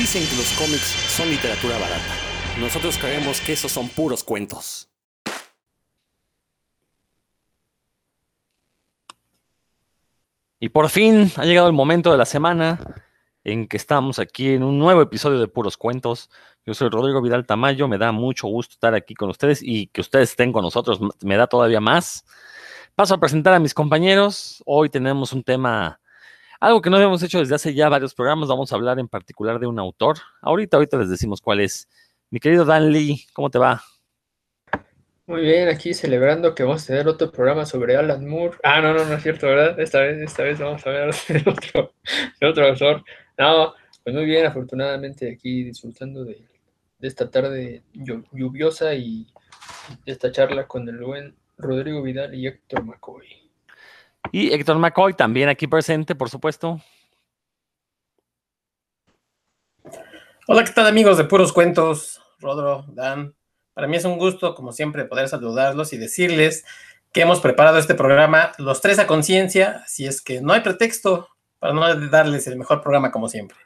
Dicen que los cómics son literatura barata. Nosotros creemos que esos son puros cuentos. Y por fin ha llegado el momento de la semana en que estamos aquí en un nuevo episodio de Puros Cuentos. Yo soy Rodrigo Vidal Tamayo, me da mucho gusto estar aquí con ustedes y que ustedes estén con nosotros me da todavía más. Paso a presentar a mis compañeros. Hoy tenemos un tema, algo que no habíamos hecho desde hace ya varios programas. Vamos a hablar en particular de un autor. Ahorita, ahorita les decimos cuál es. Mi querido Dan Lee, ¿cómo te va? Muy bien, aquí celebrando que vamos a tener otro programa sobre Alan Moore. Ah, no, no, no es cierto, ¿verdad? Esta vez, esta vez vamos a ver de otro, de otro autor. No, pues muy bien, afortunadamente aquí disfrutando de, esta tarde lluviosa y de esta charla con el buen Rodrigo Vidal y Héctor McCoy. Y Héctor McCoy también aquí presente, por supuesto. Hola, ¿qué tal amigos de Puros Cuentos? Rodro, Dan, para mí es un gusto, como siempre, poder saludarlos y decirles que hemos preparado este programa los tres a conciencia, así es que no hay pretexto para no darles el mejor programa como siempre.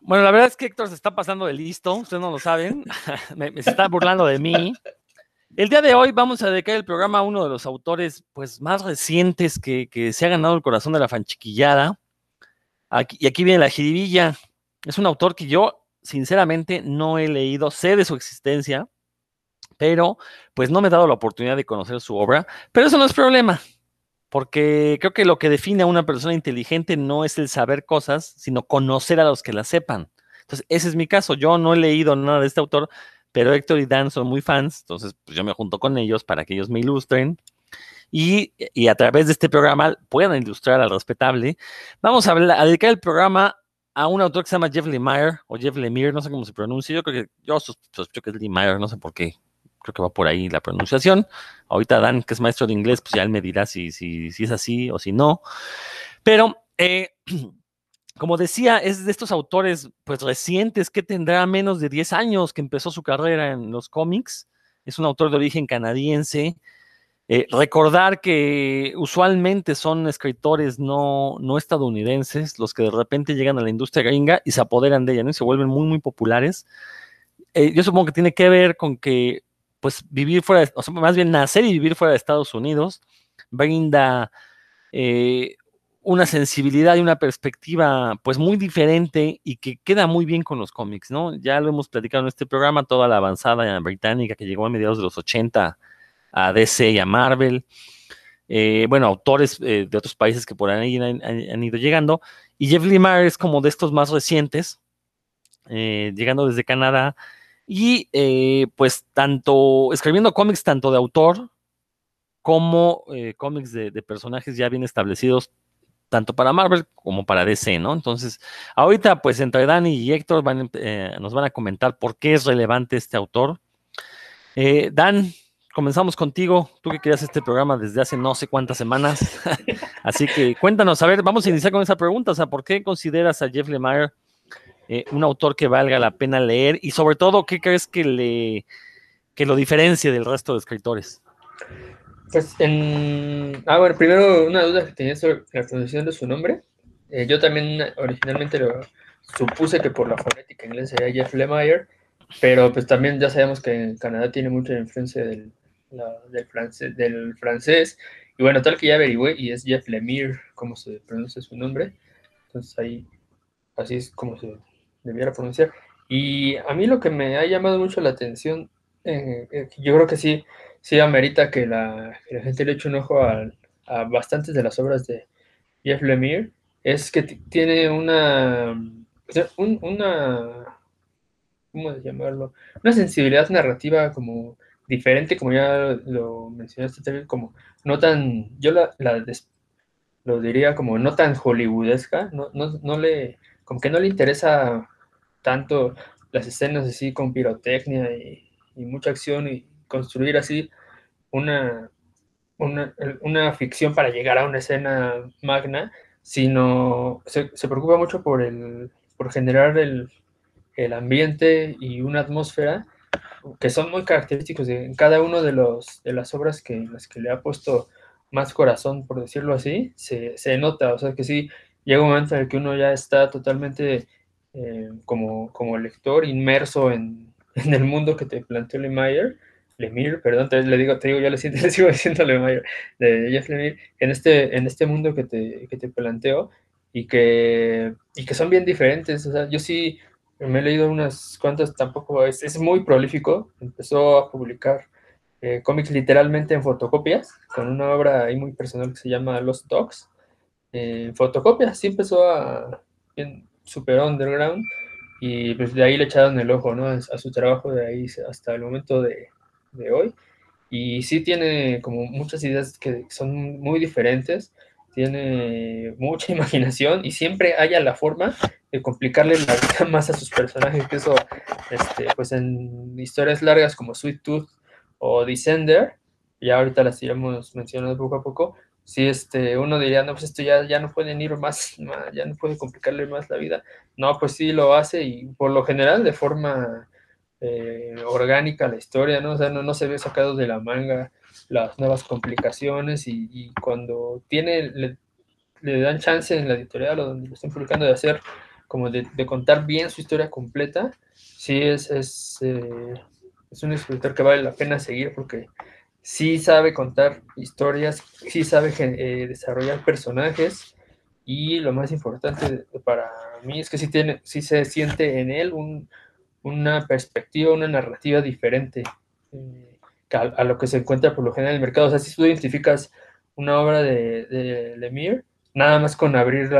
Bueno, la verdad es que Héctor se está pasando de listo, ustedes no lo saben, me, se está burlando de mí. El día de hoy vamos a dedicar el programa a uno de los autores pues, más recientes que, se ha ganado el corazón de la fanchiquillada. Y aquí viene la jiribilla. Es un autor que yo sinceramente no he leído, sé de su existencia, pero pues no me he dado la oportunidad de conocer su obra, pero eso no es problema, porque creo que lo que define a una persona inteligente no es el saber cosas, sino conocer a los que las sepan. Entonces, ese es mi caso, yo no he leído nada de este autor, pero Héctor y Dan son muy fans, entonces pues yo me junto con ellos para que ellos me ilustren. Y, a través de este programa puedan ilustrar al respetable. Vamos a, a dedicar el programa a un autor que se llama Jeff Lemire o Jeff Lemire, no sé cómo se pronuncia. Yo creo que yo sospecho que es Lemire, no sé por qué. Creo que va por ahí la pronunciación. Ahorita Dan, que es maestro de inglés, pues ya él me dirá si, si, si es así o si no. Pero, eh, como decía, es de estos autores pues recientes que tendrá menos de 10 años que empezó su carrera en los cómics. Es un autor de origen canadiense eh, recordar que usualmente son escritores no, no, estadounidenses los que de repente llegan a la industria gringa y se apoderan de ella, ¿no? Y se vuelven muy, muy populares. Eh, yo supongo que tiene que ver con que, pues, vivir fuera, o sea, más bien nacer y vivir fuera de Estados Unidos brinda eh, una sensibilidad y una perspectiva, pues, muy diferente y que queda muy bien con los cómics, ¿no? Ya lo hemos platicado en este programa, toda la avanzada británica que llegó a mediados de los 80 a DC y a Marvel. Eh, bueno, autores eh, de otros países que por ahí han, ido llegando. Y Jeff Lemire es como de estos más recientes, eh, llegando desde Canadá. Y pues tanto, escribiendo cómics tanto de autor como cómics de, personajes ya bien establecidos, tanto para Marvel como para DC, ¿no? Entonces, ahorita pues entre Dani y Héctor nos van a comentar por qué es relevante este autor. Dan, comenzamos contigo. Tú que querías este programa desde hace no sé cuántas semanas. Así que cuéntanos, a ver, vamos a iniciar con esa pregunta. O sea, ¿por qué consideras a Jeff Lemire eh, un autor que valga la pena leer? Y sobre todo, ¿qué crees que, le, que lo diferencie del resto de escritores? Pues en... Ah, bueno, primero una duda que tenía sobre la pronunciación de su nombre. Eh, yo también originalmente lo supuse que por la fonética inglesa era Jeff Lemire, pero pues también ya sabemos que en Canadá tiene mucha influencia del, del, francés, del francés. Y bueno, tal que ya averigüé, y es Jeff Lemire, como se pronuncia su nombre. Entonces ahí, así es como se debiera pronunciar. Y a mí lo que me ha llamado mucho la atención, eh, eh, yo creo que sí, sí amerita que la, gente le eche un ojo a, bastantes de las obras de Jeff Lemire, es que tiene una, una, ¿cómo llamarlo? Una sensibilidad narrativa como diferente, como ya lo mencionaste también, como no tan, yo la, lo diría como no tan hollywoodesca, no, no, no, le, como que no le interesa tanto las escenas así con pirotecnia y, mucha acción y construir así una, una, ficción para llegar a una escena magna, sino se, se preocupa mucho por, el, por generar el, el ambiente y una atmósfera que son muy característicos de cada uno de, los, de las obras que, las que le ha puesto más corazón, por decirlo así, se, se nota, o sea que sí, llega un momento en el que uno ya está totalmente eh, como, como lector inmerso en, en, el mundo que te planteó Lemire, Lemire, perdón, te, digo, te digo, yo le, siento, le sigo diciendo Lemire, de Jeff Lemire, en este, en este mundo que te, que te planteo y que, y que son bien diferentes. O sea, yo sí me he leído unas cuantas, tampoco es, muy prolífico, empezó a publicar eh, cómics literalmente en fotocopias, con una obra ahí muy personal que se llama Los Dogs. Eh, fotocopias, sí empezó a, bien, super underground, y pues de ahí le echaron el ojo, ¿no? A, su trabajo de ahí hasta el momento de, de, hoy. Y sí tiene como muchas ideas que son muy diferentes, tiene mucha imaginación y siempre haya la forma de complicarle la vida más a sus personajes, que eso, este, pues en historias largas como Sweet Tooth o Descender, ya ahorita las iremos mencionando poco a poco, si este, uno diría, no, pues esto ya, ya no pueden ir más, ya no puede complicarle más la vida. No, pues sí lo hace y por lo general de forma eh, orgánica la historia, ¿no? O sea, no, no, se ve sacado de la manga las nuevas complicaciones y, y cuando tiene, le, le, dan chance en la editorial o donde lo estén publicando de hacer, como de, de contar bien su historia completa, sí es, es eh, es un escritor que vale la pena seguir porque sí sabe contar historias, sí sabe eh, desarrollar personajes y lo más importante para mí es que sí, tiene, sí se siente en él un, una perspectiva, una narrativa diferente eh, a, lo que se encuentra por lo general en el mercado. O sea, si tú identificas una obra de, de Lemire, nada más con abrir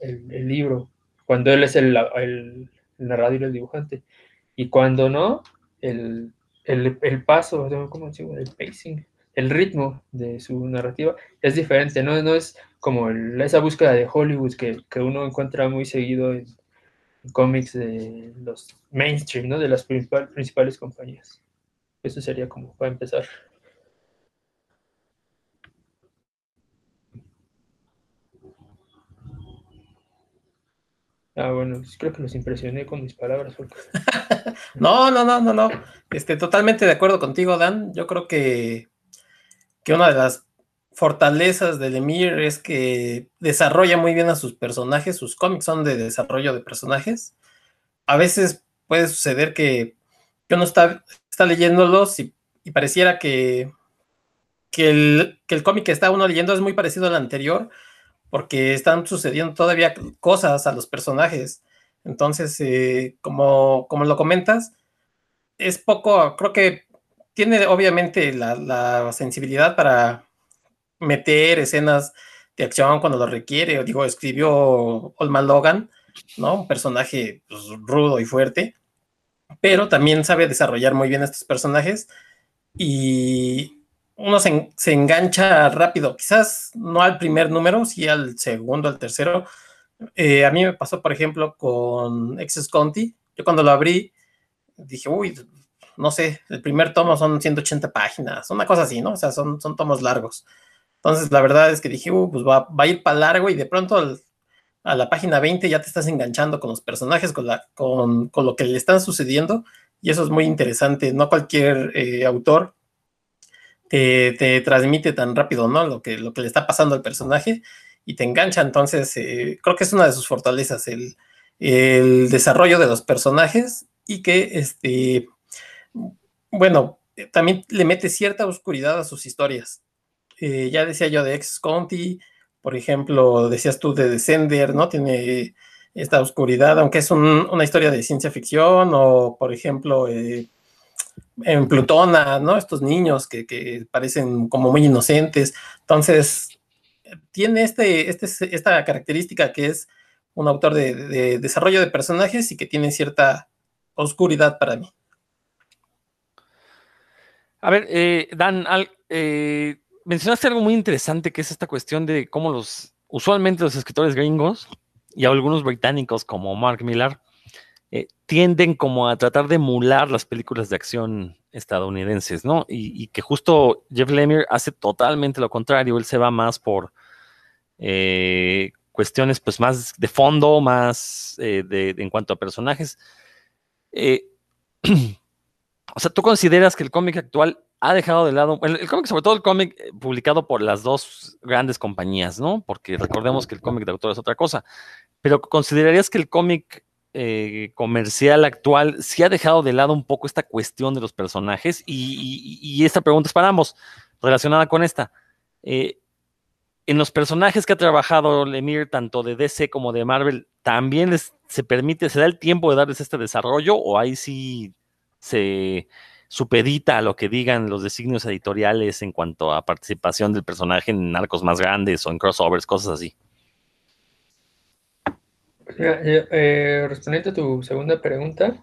el, libro, cuando él es el, el, el narrador y el dibujante. Y cuando no, el, paso, ¿cómo digo? El pacing, el ritmo de su narrativa es diferente, no, no es como esa búsqueda de Hollywood que, que uno encuentra muy seguido en, cómics de los mainstream, ¿no? De las principal, principales compañías. Eso sería como para empezar. Ah, bueno, creo que los impresioné con mis palabras. No, no, no, no, no. Este, totalmente de acuerdo contigo, Dan. Yo creo que, que una de las fortalezas de Lemire es que desarrolla muy bien a sus personajes. Sus cómics son de desarrollo de personajes. A veces puede suceder que uno está, está leyéndolos y, pareciera que, que el, que el cómic que está uno leyendo es muy parecido al anterior porque están sucediendo todavía cosas a los personajes. Entonces, eh, como, como lo comentas, es poco, creo que tiene obviamente la, sensibilidad para meter escenas de acción cuando lo requiere. Digo, escribió Olman Logan, ¿no? Un personaje pues, rudo y fuerte, pero también sabe desarrollar muy bien estos personajes y uno se, se, engancha rápido, quizás no al primer número, sí al segundo, al tercero. Eh, a mí me pasó, por ejemplo, con Excess Conti. Yo cuando lo abrí, dije, uy, no sé, el primer tomo son 180 páginas, una cosa así, ¿no? O sea, son, son tomos largos. Entonces, la verdad es que dije, uh, pues va, a ir para largo y de pronto a la página 20 ya te estás enganchando con los personajes, con, la, con, con lo que le están sucediendo y eso es muy interesante. No cualquier eh, autor te, te, transmite tan rápido, ¿no? Lo que, lo que le está pasando al personaje y te engancha. Entonces, eh, creo que es una de sus fortalezas, el, el, desarrollo de los personajes y que, este, bueno, también le mete cierta oscuridad a sus historias. Eh, ya decía yo de Ex Conti, por ejemplo, decías tú de Descender, ¿no? Tiene esta oscuridad, aunque es un, una historia de ciencia ficción, o por ejemplo, eh, en Plutona, ¿no? Estos niños que, que, parecen como muy inocentes. Entonces, tiene este, este, esta característica que es un autor de, de, desarrollo de personajes y que tiene cierta oscuridad para mí. A ver, eh, Dan, al, mencionaste algo muy interesante que es esta cuestión de cómo los, usualmente los escritores gringos y algunos británicos como Mark Millar, eh, tienden como a tratar de emular las películas de acción estadounidenses, ¿no? Y, que justo Jeff Lemire hace totalmente lo contrario, él se va más por eh, cuestiones pues más de fondo, más eh, de, en cuanto a personajes. O sea, ¿tú consideras que el cómic actual ha dejado de lado, el, cómic, sobre todo el cómic publicado por las dos grandes compañías, ¿no? Porque recordemos que el cómic de autor es otra cosa, pero ¿considerarías que el cómic eh, comercial actual sí ha dejado de lado un poco esta cuestión de los personajes y, esta pregunta es para ambos, relacionada con esta. Eh, en los personajes que ha trabajado Lemire, tanto de DC como de Marvel, ¿también se permite, se da el tiempo de darles este desarrollo o ahí sí se supedita a lo que digan los designios editoriales en cuanto a participación del personaje en arcos más grandes o en crossovers, cosas así? Eh, respondiendo a tu segunda pregunta,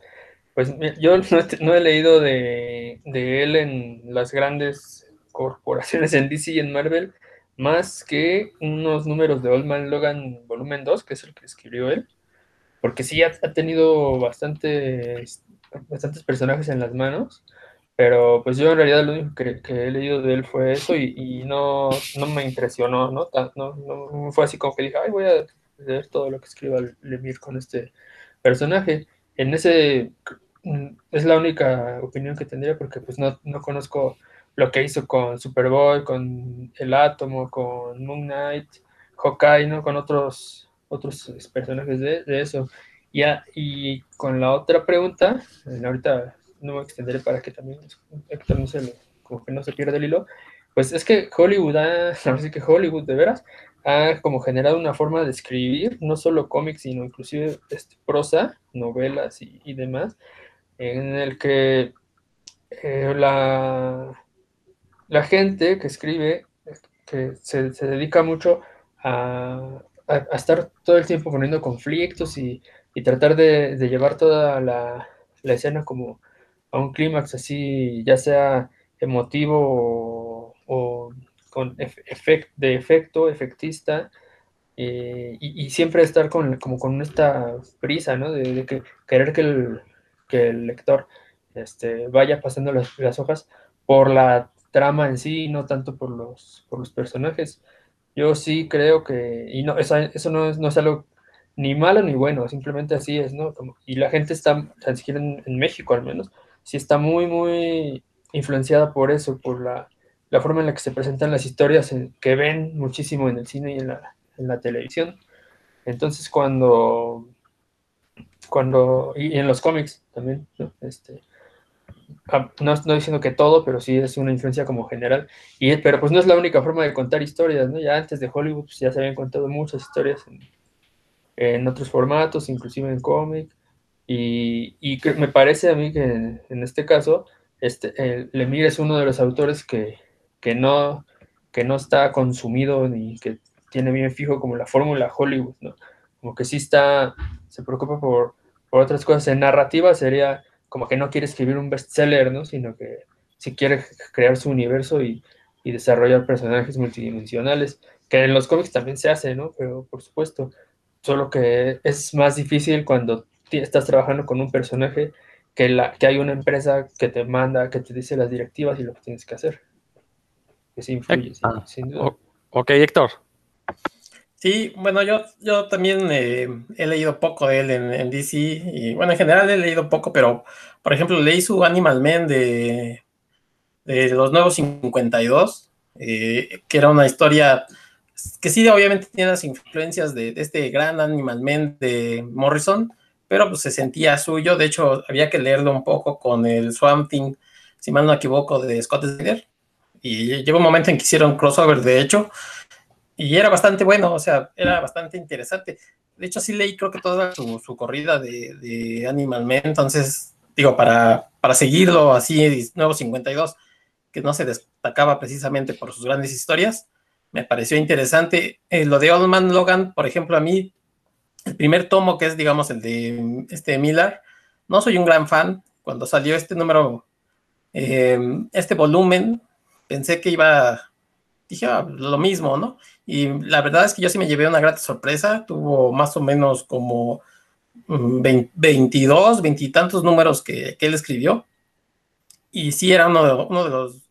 pues yo no, he leído de, de, él en las grandes corporaciones en DC y en Marvel, más que unos números de Old Man Logan volumen 2, que es el que escribió él, porque sí ha, tenido bastantes, bastantes personajes en las manos, pero pues yo en realidad lo único que, he leído de él fue eso y, no, no, me impresionó, ¿no? ¿no? No fue así como que dije, ay, voy a leer todo lo que escriba Lemir con este personaje. En ese mm, es la única opinión que tendría porque pues no, no conozco lo que hizo con Superboy, con El Átomo, con Moon Knight, Hawkeye, ¿no? Con otros, otros personajes de, eso. Ya, y con la otra pregunta, ahorita no me extenderé para que también, se como que no se pierda el hilo, pues es que Hollywood ha, que Hollywood de veras ha como generado una forma de escribir, no solo cómics, sino inclusive este, prosa, novelas y, demás, en el que eh, la, la gente que escribe, que se, dedica mucho a, estar todo el tiempo poniendo conflictos y, tratar de, llevar toda la, escena como a un clímax así, ya sea emotivo o, con de efecto, efectista, eh, y, siempre estar con, como con esta prisa, ¿no? De, que, querer que el, el lector este, vaya pasando las, las hojas por la trama en sí, no tanto por los, por los personajes. Yo sí creo que, y no, eso, no, es, no es algo ni malo ni bueno, simplemente así es, ¿no? y la gente está, tan en, México al menos, sí está muy, muy influenciada por eso, por la, forma en la que se presentan las historias que ven muchísimo en el cine y en la, en televisión. Entonces cuando, cuando, y en los cómics también, ¿no? Este, Ah, no estoy diciendo que todo, pero sí es una influencia como general. Y, pero pues no es la única forma de contar historias, ¿no? Ya antes de Hollywood pues, ya se habían contado muchas historias en, otros formatos, inclusive en cómic. Y, y me parece a mí que en, este caso, este, Lemire es uno de los autores que, que, no, que no está consumido ni que tiene bien fijo como la fórmula Hollywood, ¿no? Como que sí está, se preocupa por, por otras cosas. En narrativa sería como que no quiere escribir un bestseller, ¿no? Sino que si quiere crear su universo y, desarrollar personajes multidimensionales, que en los cómics también se hace, ¿no? Pero por supuesto, solo que es más difícil cuando estás trabajando con un personaje que, la, que hay una empresa que te manda, que te dice las directivas y lo que tienes que hacer. Que influye, ah, sin duda. Ok, Héctor. Sí, bueno, yo, yo también eh, he leído poco de él en, DC y bueno, en general he leído poco, pero por ejemplo leí su Animal Man de, de los nuevos 52, eh, que era una historia que sí obviamente tiene las influencias de, este gran Animal Man de Morrison, pero pues se sentía suyo, de hecho había que leerlo un poco con el Swamp Thing, si mal no equivoco, de Scott Snyder, y llegó un momento en que hicieron crossover, de hecho, y era bastante bueno, o sea, era bastante interesante. De hecho, sí leí creo que toda su, corrida de, Animal Man, entonces, digo, para, para seguirlo así, nuevo 52, que no se destacaba precisamente por sus grandes historias, me pareció interesante. Eh, lo de Old Man Logan, por ejemplo, a mí, el primer tomo, que es, digamos, el de este Miller, no soy un gran fan. Cuando salió este número, eh, este volumen, pensé que iba dije, ah, lo mismo, ¿no? Y la verdad es que yo sí me llevé una grata sorpresa, tuvo más o menos como 22, mm, 20 y tantos números que, él escribió. Y sí era uno de, uno de los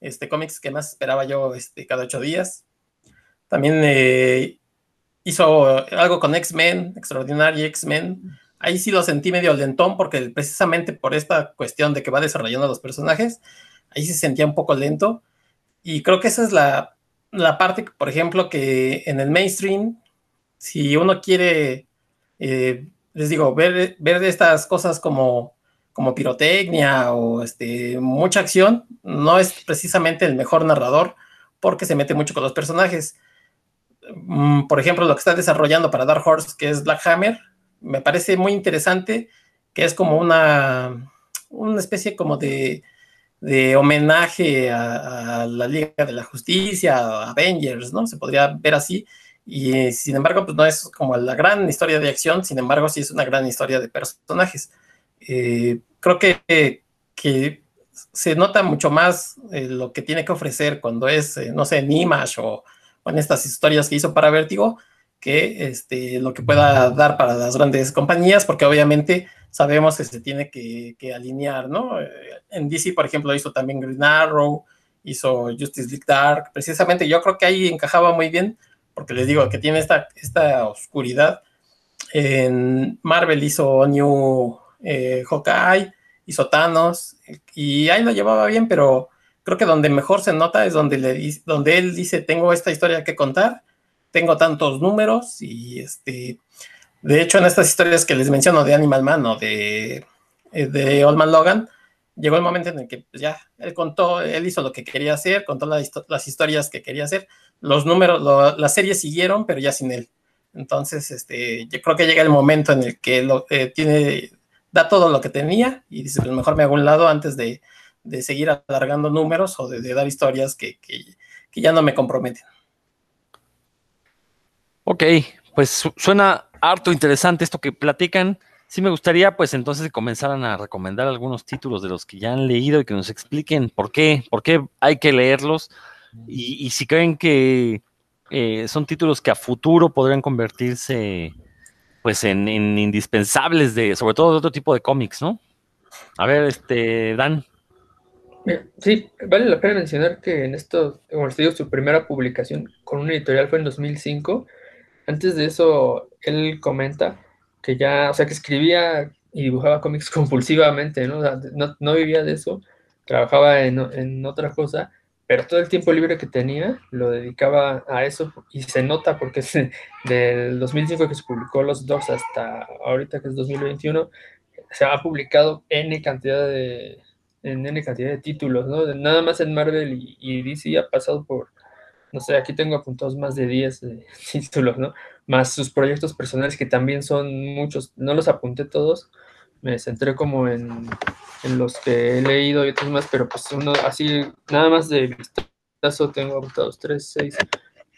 este, cómics que más esperaba yo este, cada ocho días. También eh, hizo algo con X-Men, Extraordinary X-Men. Ahí sí lo sentí medio lentón porque precisamente por esta cuestión de que va desarrollando los personajes, ahí se sentía un poco lento y creo que esa es la, parte, por ejemplo, que en el mainstream, si uno quiere eh, les digo, ver, ver estas cosas como, como pirotecnia o este, mucha acción, no es precisamente el mejor narrador porque se mete mucho con los personajes. Mm, por ejemplo, lo que está desarrollando para Dark Horse, que es Black Hammer, me parece muy interesante, que es como una, una especie como de, de homenaje a, la Liga de la Justicia, a Avengers, ¿no? Se podría ver así. Y sin embargo, pues no es como la gran historia de acción, sin embargo, sí es una gran historia de personajes. Eh, creo que, que se nota mucho más eh, lo que tiene que ofrecer cuando es, eh, no sé, en Image o, en estas historias que hizo para Vértigo, que este, lo que pueda dar para las grandes compañías, porque obviamente sabemos que se tiene que, alinear, ¿no? Eh, en DC, por ejemplo, hizo también Green Arrow, hizo Justice League Dark, precisamente yo creo que ahí encajaba muy bien, porque les digo que tiene esta, esta oscuridad. En Marvel hizo New Hawkeye, hizo Thanos, y ahí lo llevaba bien, pero creo que donde mejor se nota es donde, le, donde él dice, tengo esta historia que contar, tengo tantos números, y este, de hecho en estas historias que les menciono de Animal Man o de, eh, de Old Man Logan, llegó el momento en el que pues, ya él contó, él hizo lo que quería hacer, contó las historias que quería hacer, los números, las series siguieron, pero ya sin él. Entonces, este, yo creo que llega el momento en el que lo, eh, tiene da todo lo que tenía y dice, pues mejor me hago un lado antes de, seguir alargando números o de, dar historias que, ya no me comprometen. Ok, pues suena harto interesante esto que platican. Sí me gustaría, pues entonces, que comenzaran a recomendar algunos títulos de los que ya han leído y que nos expliquen por qué, por qué hay que leerlos y, si creen que eh, son títulos que a futuro podrían convertirse pues en, indispensables de, sobre todo de otro tipo de cómics, ¿no? A ver, este, Dan. Sí, vale la pena mencionar que en esto, como les digo, su primera publicación con una editorial fue en 2005. Antes de eso, él comenta que ya, o sea, que escribía y dibujaba cómics compulsivamente, ¿no? no, no, vivía de eso, trabajaba en, en otra cosa, pero todo el tiempo libre que tenía lo dedicaba a eso y se nota porque es del 2005 que se publicó Los Dogs hasta ahorita que es 2021, se ha publicado N cantidad de, en N cantidad de títulos, ¿no? Nada más en Marvel y, y DC ha pasado por, no sé, aquí tengo apuntados más de 10 títulos, ¿no? Más sus proyectos personales que también son muchos, no los apunté todos, me centré como en, los que he leído y otros más, pero pues uno así, nada más de vistazo tengo apuntados 3, 6,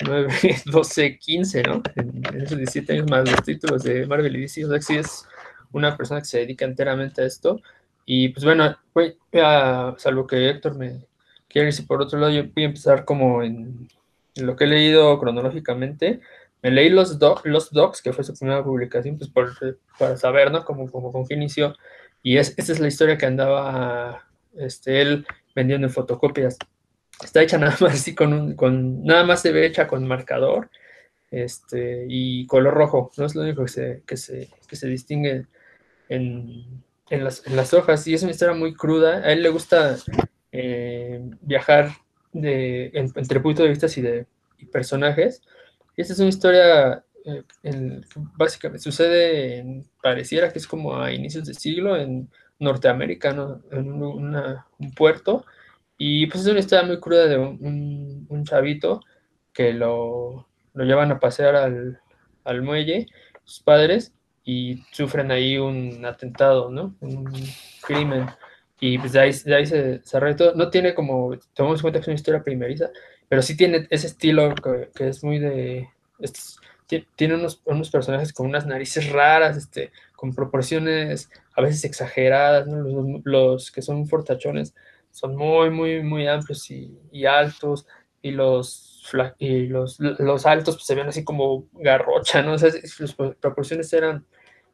9, 12, 15, ¿no? En, esos 17 años más los títulos de Marvel y DC, o sea, sí es una persona que se dedica enteramente a esto. Y pues bueno, voy a, salvo que Héctor me quiere decir por otro lado, yo voy a empezar como en, en lo que he leído cronológicamente. Me leí los, los Docs, que fue su primera publicación, pues por, para saber, ¿no? Como, como con qué inició. Y es, esta es la historia que andaba este, él vendiendo en fotocopias. Está hecha nada más así con un, con, nada más se ve hecha con marcador este, y color rojo. No es lo único que se, que se, que se distingue en, en, las, en, las, hojas. Y es una historia muy cruda. A él le gusta eh, viajar de, entre puntos de vista y de personajes. Esta es una historia, eh, básicamente sucede, en, pareciera que es como a inicios de siglo en Norteamérica, en un puerto. Y pues es una historia muy cruda de un, un, chavito que lo, lo, llevan a pasear al, al, muelle, sus padres, y sufren ahí un atentado, ¿no? Un crimen. Y pues de ahí, de ahí se desarrolla todo. No tiene como, tomamos en cuenta que es una historia primeriza, pero sí tiene ese estilo que, es muy de... tiene unos, unos, personajes con unas narices raras, este, con proporciones a veces exageradas, los, que son fortachones son muy, muy, muy amplios y, altos, y los, y los, los altos pues, se ven así como garrocha, ¿no? O sea, las proporciones eran,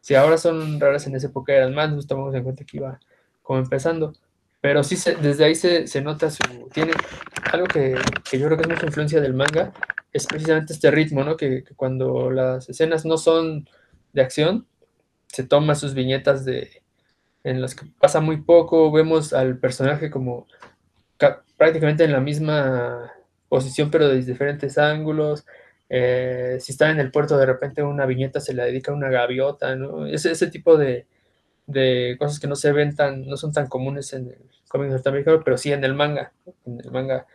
si ahora son raras en esa época eran más, nos tomamos en cuenta que iba como empezando. Pero sí, desde ahí se, se, nota su... Tiene algo que, que, yo creo que es mucha influencia del manga, es precisamente este ritmo, ¿no? Que, que, cuando las escenas no son de acción, se toma sus viñetas de en las que pasa muy poco, vemos al personaje como prácticamente en la misma posición, pero desde diferentes ángulos. Eh, si está en el puerto, de repente una viñeta se le dedica a una gaviota, ¿no? Ese, ese tipo de, de cosas que no se ven tan, no son tan comunes en el cómic norteamericano, pero sí en el manga. En el manga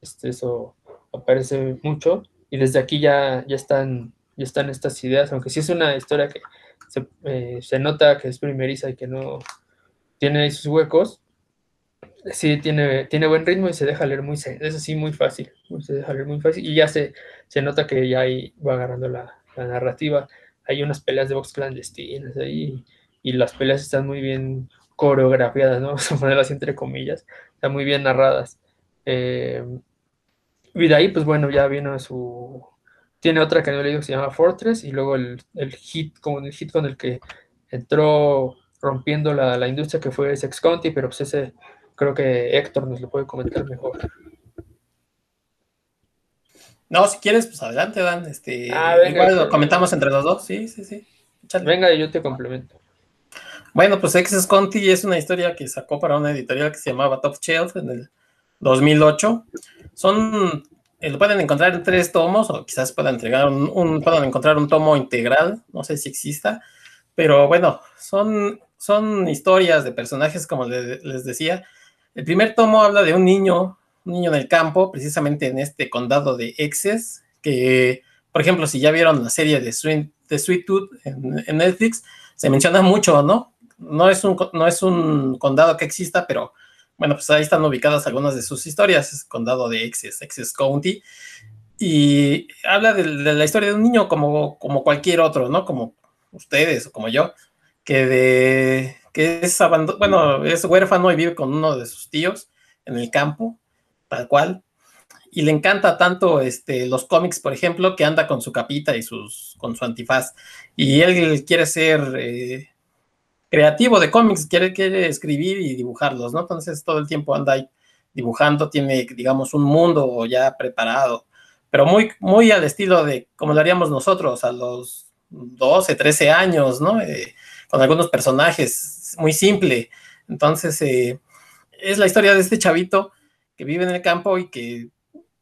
este, eso aparece mucho y desde aquí ya, ya, están, ya están estas ideas, aunque sí es una historia que se, eh, se nota que es primeriza y que no tiene sus huecos, sí tiene, tiene buen ritmo y se deja leer muy, es así muy fácil, se deja leer muy fácil y ya se, se nota que ya ahí va agarrando la, la narrativa. Hay unas peleas de box clandestinas ahí y las peleas están muy bien coreografiadas, ¿no? Ponerlas entre comillas, están muy bien narradas. Eh, y de ahí, pues bueno, ya vino su... Tiene otra que no le digo que se llama Fortress y luego el, el hit, como el hit con el que entró rompiendo la, la industria que fue Sex County, pero pues ese creo que Héctor nos lo puede comentar mejor. No, si quieres, pues adelante, Dan. Este, Ah, venga, igual lo comentamos entre los dos. Sí, sí, sí. Échale. Venga, yo te complemento. Bueno, pues Excess Conti es una historia que sacó para una editorial que se llamaba Top Shelf en el 2008. Son, eh, lo pueden encontrar en tres tomos, o quizás puedan entregar un, un- puedan encontrar un tomo integral, no sé si exista, pero bueno, son, son historias de personajes, como le- les decía. El primer tomo habla de un niño, un niño en el campo, precisamente en este condado de Excess, que, por ejemplo, si ya vieron la serie de Sweet, de Sweet Tooth en, Netflix, se menciona mucho, ¿no? No es, un, no es un condado que exista, pero bueno, pues ahí están ubicadas algunas de sus historias. Es el condado de Excess, Excess County. Y habla de, de la historia de un niño como, como cualquier otro, ¿no? Como ustedes o como yo, que, de, que es, bueno, es huérfano y vive con uno de sus tíos en el campo, tal cual. Y le encanta tanto este, los cómics, por ejemplo, que anda con su capita y sus, con su antifaz. Y él quiere ser eh, creativo de cómics, quiere, quiere escribir y dibujarlos, ¿no? Entonces todo el tiempo anda ahí dibujando, tiene, digamos, un mundo ya preparado, pero muy, muy al estilo de como lo haríamos nosotros a los 12, 13 años, ¿no? Eh, con algunos personajes, muy simple. Entonces, eh, es la historia de este chavito que vive en el campo y que,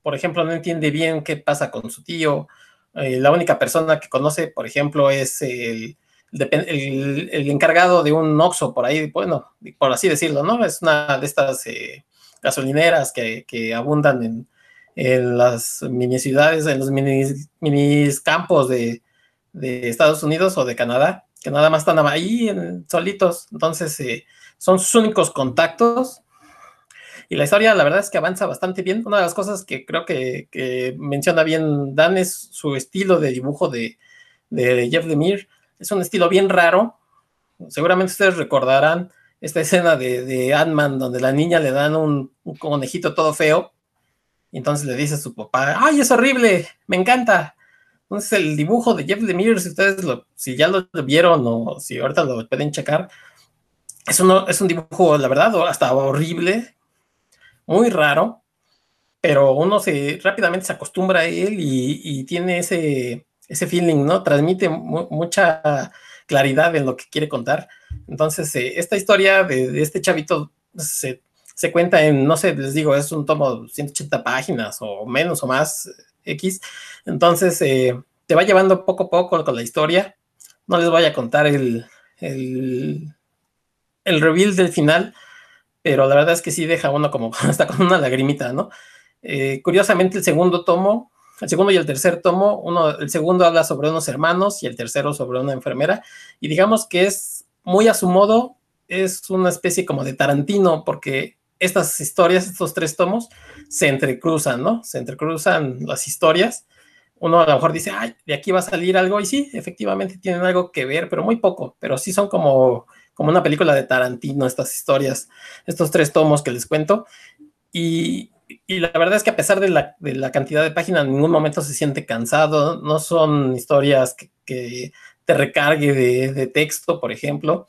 por ejemplo, no entiende bien qué pasa con su tío. Eh, la única persona que conoce, por ejemplo, es el, el, encargado de un Oxxo por ahí, bueno, por así decirlo, ¿no? Es una de estas eh, gasolineras que, que abundan en, en las mini ciudades, en los mini, mini campos de, de Estados Unidos o de Canadá, que nada más están ahí solitos. Entonces, eh, son sus únicos contactos. Y la historia, la verdad es que avanza bastante bien. Una de las cosas que creo que, que menciona bien Dan es su estilo de dibujo de, de Jeff Lemire. Es un estilo bien raro. Seguramente ustedes recordarán esta escena de, de Ant-Man donde la niña le dan un, un conejito todo feo. Y entonces le dice a su papá, ¡ay, es horrible! ¡Me encanta! Entonces el dibujo de Jeff Lemire, si ustedes lo, si ya lo vieron o si ahorita lo pueden checar, es, uno, es un dibujo, la verdad, hasta horrible, muy raro, pero uno se rápidamente se acostumbra a él y, tiene ese, ese feeling, ¿no? Transmite mu mucha claridad en lo que quiere contar. Entonces, eh, esta historia de, de este chavito se, se, cuenta en, no sé, les digo, es un tomo de 180 páginas o menos o más X. Entonces, eh, te va llevando poco a poco con la historia. No les voy a contar el, el, el reveal del final, pero la verdad es que sí deja uno como hasta con una lagrimita, ¿no? Eh, curiosamente, el segundo tomo, el segundo y el tercer tomo, uno, el segundo habla sobre unos hermanos y el tercero sobre una enfermera, y digamos que es muy a su modo, es una especie como de Tarantino, porque estas historias, estos tres tomos, se entrecruzan, ¿no? Se entrecruzan las historias. Uno a lo mejor dice, ay, de aquí va a salir algo, y sí, efectivamente tienen algo que ver, pero muy poco, pero sí son como, como una película de Tarantino, estas historias, estos tres tomos que les cuento. Y, la verdad es que a pesar de la, de la, cantidad de páginas, en ningún momento se siente cansado, no son historias que, que te recargue de, texto, por ejemplo.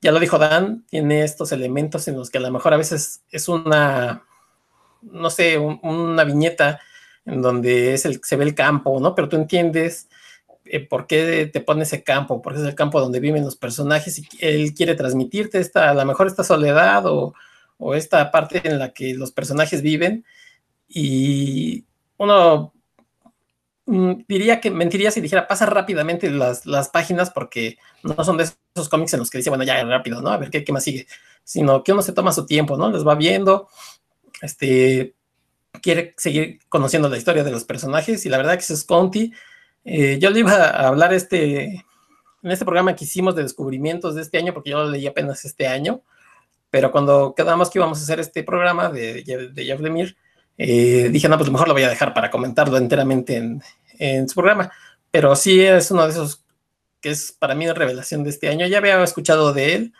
Ya lo dijo Dan, tiene estos elementos en los que a lo mejor a veces es una, no sé, un, una viñeta en donde es el, se ve el campo, ¿no? Pero tú entiendes eh, por qué te pone ese campo, porque es el campo donde viven los personajes y él quiere transmitirte esta, a lo mejor esta soledad o, o esta parte en la que los personajes viven y uno mm, diría que mentiría si dijera pasa rápidamente las, las, páginas porque no son de esos cómics en los que dice, bueno, ya rápido, ¿no? A ver qué, qué más sigue, sino que uno se toma su tiempo, ¿no? Les va viendo, este, quiere seguir conociendo la historia de los personajes y la verdad que es Conti. Eh, yo le iba a hablar este, en este programa que hicimos de descubrimientos de este año, porque yo lo leí apenas este año, pero cuando quedamos que íbamos a hacer este programa de, de Jeff eh, dije, no, pues mejor lo voy a dejar para comentarlo enteramente en, en, su programa. Pero sí es uno de esos que es para mí una revelación de este año. Ya había escuchado de él,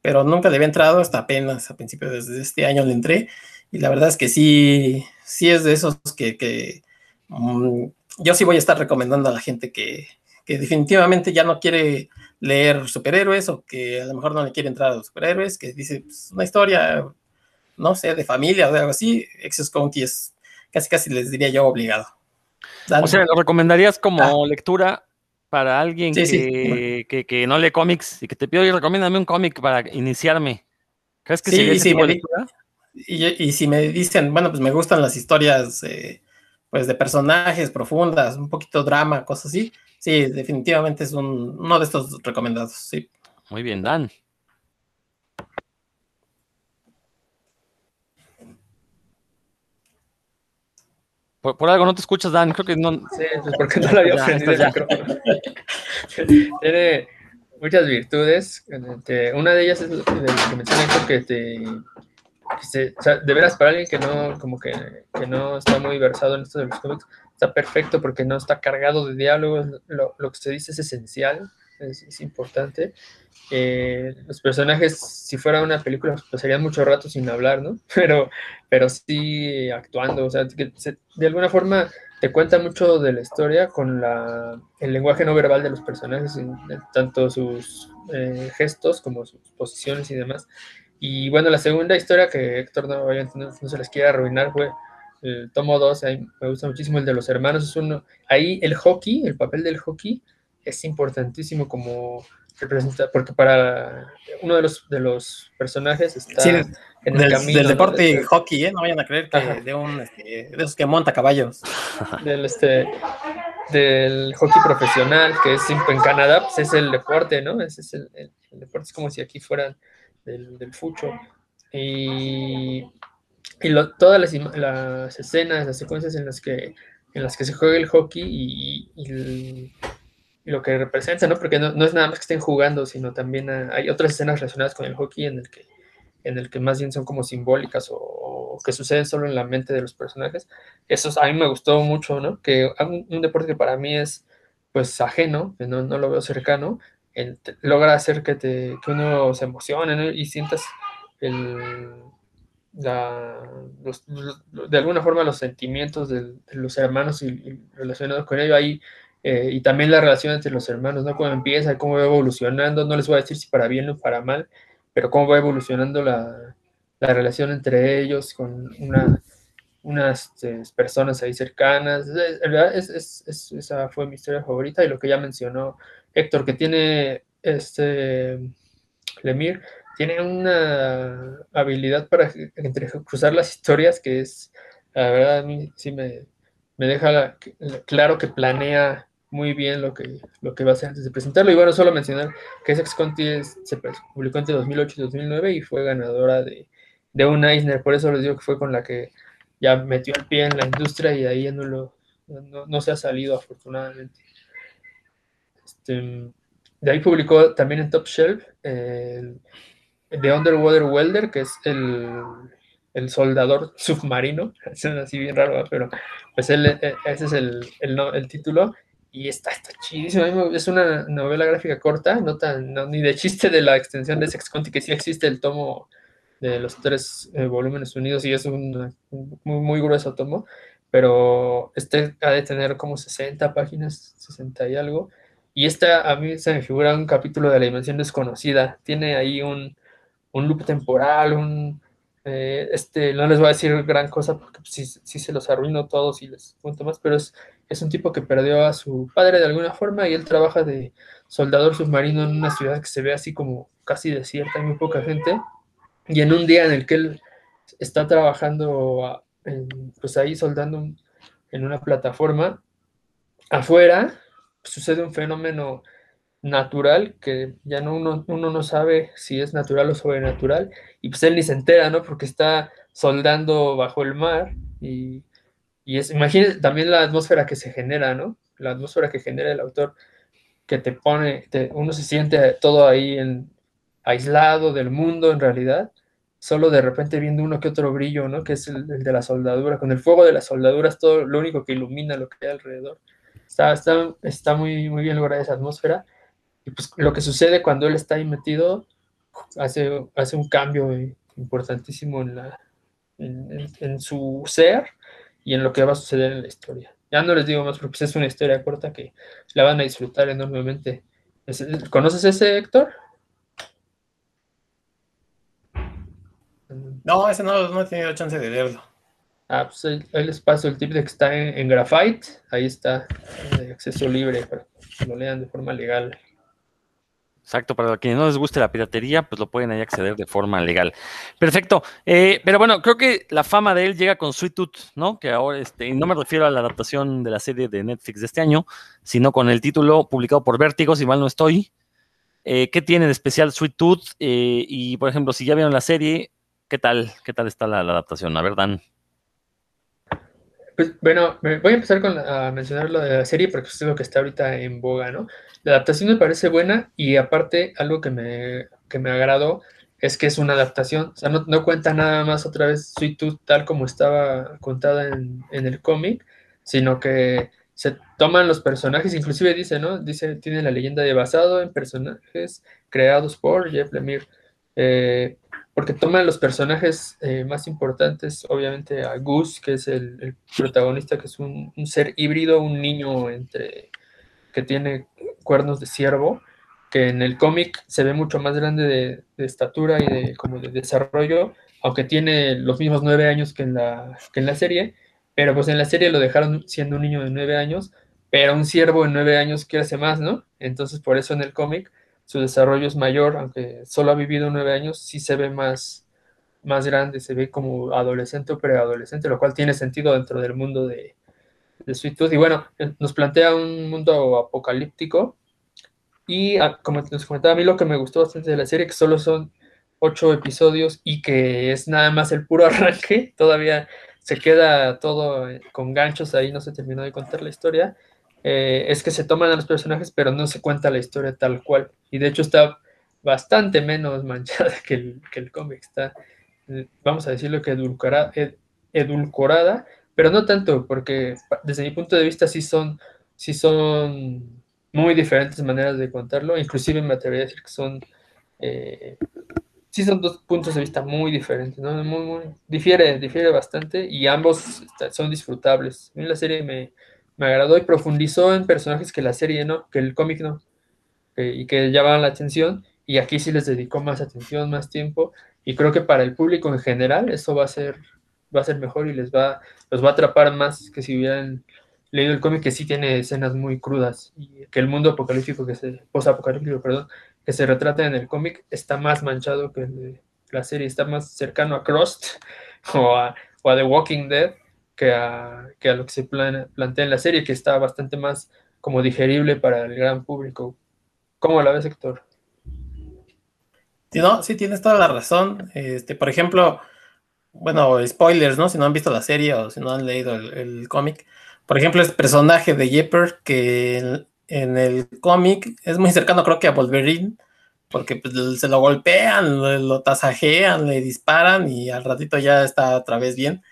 pero nunca le había entrado hasta apenas a principios de este año le entré. Y la verdad es que sí, sí es de esos que, que um, yo sí voy a estar recomendando a la gente que, que definitivamente ya no quiere leer superhéroes o que a lo mejor no le quiere entrar a los superhéroes, que dice pues, una historia no sé, de familia o de algo así, Excess County es casi casi les diría yo obligado. O sea, ¿lo recomendarías como ah. lectura para alguien que, Que, que, no lee cómics y que te pido y recomiéndame un cómic para iniciarme? ¿Crees que sí, sería ese lectura? Y, y, si me dicen, bueno, pues me gustan las historias eh, pues de personajes profundas, un poquito drama, cosas así, sí, definitivamente es un, uno de estos recomendados, sí. Muy bien, Dan. Por, algo no te escuchas, Dan. Creo que no. Sí, pues porque no lo había el micrófono. Tiene muchas virtudes. una de ellas es lo que mencioné, que te. o sea, de veras, para alguien que no, como que, que, no está muy versado en esto de los cómics, está perfecto porque no está cargado de diálogos. Lo, lo que se dice es esencial, es, es importante. Eh, los personajes, si fuera una película, pues pasarían mucho rato sin hablar, ¿no? Pero, pero sí actuando, o sea, que de alguna forma te cuenta mucho de la historia con la, el lenguaje no verbal de los personajes, tanto sus eh, gestos como sus posiciones y demás. Y bueno, la segunda historia que Héctor no, no se les quiere arruinar fue el tomo 2, me gusta muchísimo el de los hermanos, es uno, ahí el hockey, el papel del hockey es importantísimo como representa, porque para uno de los, de los personajes está en el del, camino. Del deporte hockey, ¿eh? No vayan a creer que de, un, este, de esos que monta caballos. Del, este, del hockey profesional, que es en Canadá, pues es el deporte, ¿no? Ese es el, el, deporte, es como si aquí fueran del, del fucho. Y, y lo, todas las, las, escenas, las secuencias en las que en las que se juega el hockey y, y lo que representa, ¿no? Porque no, es nada más que estén jugando, sino también hay otras escenas relacionadas con el hockey en el que, en el que más bien son como simbólicas o, que suceden solo en la mente de los personajes. Eso a mí me gustó mucho, ¿no? Que un, deporte que para mí es pues ajeno, que no, lo veo cercano, logra hacer que, te, que uno se emocione y sientas el, de alguna forma los sentimientos de, los hermanos y, y relacionados con ello. Ahí eh, y también la relación entre los hermanos, ¿no? Cómo empieza, cómo va evolucionando, no les voy a decir si para bien o para mal, pero cómo va evolucionando la, la relación entre ellos con una, unas este, personas ahí cercanas. Es, es, es, esa fue mi historia favorita y lo que ya mencionó Héctor, que tiene este Lemir, tiene una habilidad para cruzar las historias que es, la verdad, a mí sí me, me deja claro que planea muy bien lo que, lo que va a hacer antes de presentarlo. Y bueno, solo mencionar que Sex Conti se publicó entre 2008 y 2009 y fue ganadora de, de un Eisner. Por eso les digo que fue con la que ya metió el pie en la industria y ahí no, lo, no, se ha salido afortunadamente. Este, de ahí publicó también en Top Shelf el, The Underwater Welder, que es el, el soldador submarino. Es así bien raro, pero pues él, e, ese es el, el, el título y está, está chidísimo. Es una novela gráfica corta, no tan, ni de chiste de la extensión de Sex Conti, que sí existe el tomo de los tres eh, volúmenes unidos y es un muy, muy grueso tomo, pero este ha de tener como 60 páginas, 60 y algo. Y esta a mí se me figura un capítulo de la dimensión desconocida. Tiene ahí un, un loop temporal, un, eh, este, no les voy a decir gran cosa porque si sí, se los arruino todos y les cuento más, pero es, es un tipo que perdió a su padre de alguna forma y él trabaja de soldador submarino en una ciudad que se ve así como casi desierta, muy poca gente. Y en un día en el que él está trabajando, pues ahí soldando en una plataforma, afuera sucede un fenómeno natural que ya no uno, uno no sabe si es natural o sobrenatural y pues él ni se entera, ¿no? Porque está soldando bajo el mar y, y es, imagínense también la atmósfera que se genera, ¿no? La atmósfera que genera el autor que te pone, uno se siente todo ahí aislado del mundo en realidad, solo de repente viendo uno que otro brillo, ¿no? Que es el, de la soldadura. Con el fuego de las soldaduras, todo lo único que ilumina lo que hay alrededor. Está, está, está muy, muy bien lograda esa atmósfera. Y pues lo que sucede cuando él está ahí metido hace, hace un cambio importantísimo en, la, en, su ser y en lo que va a suceder en la historia. Ya no les digo más porque es una historia corta que la van a disfrutar enormemente. ¿Conoces ese, Héctor? No, ese no, no he tenido chance de leerlo. Ah, pues ahí, ahí les paso el tip de que está en, en Graphite. Ahí está, de acceso libre para que lo lean de forma legal. Exacto, para quienes no les guste la piratería, pues lo pueden ahí acceder de forma legal. Perfecto. Eh, pero bueno, creo que la fama de él llega con Sweet Tooth, ¿no? Que ahora, este, y no me refiero a la adaptación de la serie de Netflix de este año, sino con el título publicado por Vértigo, si mal no estoy. Eh, ¿Qué tiene de especial Sweet Tooth? Eh, y, por ejemplo, si ya vieron la serie, ¿qué tal? ¿Qué tal está la, la adaptación? A ver, Dan. Pues, bueno, voy a empezar con a mencionar lo de la serie porque es lo que está ahorita en boga, ¿no? La adaptación me parece buena y aparte algo que me, que me agradó es que es una adaptación, o sea, no, no cuenta nada más otra vez Sweet Tooth tal como estaba contada en, en el cómic, sino que se toman los personajes, inclusive dice, ¿no? Dice, tiene la leyenda de basado en personajes creados por Jeff Lemire. Eh, porque toman los personajes eh, más importantes, obviamente a Gus, que es el, protagonista, que es un, ser híbrido, un niño entre que tiene cuernos de ciervo, que en el cómic se ve mucho más grande de, estatura y de como de desarrollo, aunque tiene los mismos nueve años que en la, que en la serie, pero pues en la serie lo dejaron siendo un niño de nueve años, pero un ciervo de nueve años crece más, ¿no? Entonces por eso en el cómic su desarrollo es mayor, aunque solo ha vivido nueve años, sí se ve más, más grande, se ve como adolescente o preadolescente, lo cual tiene sentido dentro del mundo de, de Sweet Tooth. Y bueno, nos plantea un mundo apocalíptico. Y ah, como les comentaba, a mí lo que me gustó bastante de la serie, que solo son ocho episodios y que es nada más el puro arranque, todavía se queda todo con ganchos ahí, no se terminó de contar la historia eh, es que se toman a los personajes, pero no se cuenta la historia tal cual. Y de hecho está bastante menos manchada que el, que el cómic. Está, eh, vamos a decirlo que edulcorada, ed, edulcorada, pero no tanto, porque desde mi punto de vista sí son, sí son muy diferentes maneras de contarlo. Inclusive me atrevería a decir que son... Eh, sí son dos puntos de vista muy diferentes, ¿no? Muy, muy, difiere, difiere bastante y ambos son disfrutables. A mí la serie me, me agradó y profundizó en personajes que la serie no, que el cómic no, y que llamaban la atención, y aquí sí les dedicó más atención, más tiempo, y creo que para el público en general eso va a ser, va a ser mejor y les va, los va a atrapar más que si hubieran leído el cómic que sí tiene escenas muy crudas, y que el mundo apocalíptico que se, perdón, que se retrata en el cómic está más manchado que el de la serie, está más cercano a Crust o a The Walking Dead, que a, que a lo que se plan, plantea en la serie, que está bastante más como digerible para el gran público. ¿Cómo la ves, Héctor? Sí, no, sí, tienes toda la razón. Este, por ejemplo, bueno, spoilers, ¿no? Si no han visto la serie o si no han leído el, el cómic. Por ejemplo, este personaje de Jepper, que en, en el cómic es muy cercano, creo que a Wolverine, porque pues, se lo golpean, lo, lo tasajean, le disparan y al ratito ya está otra vez bien.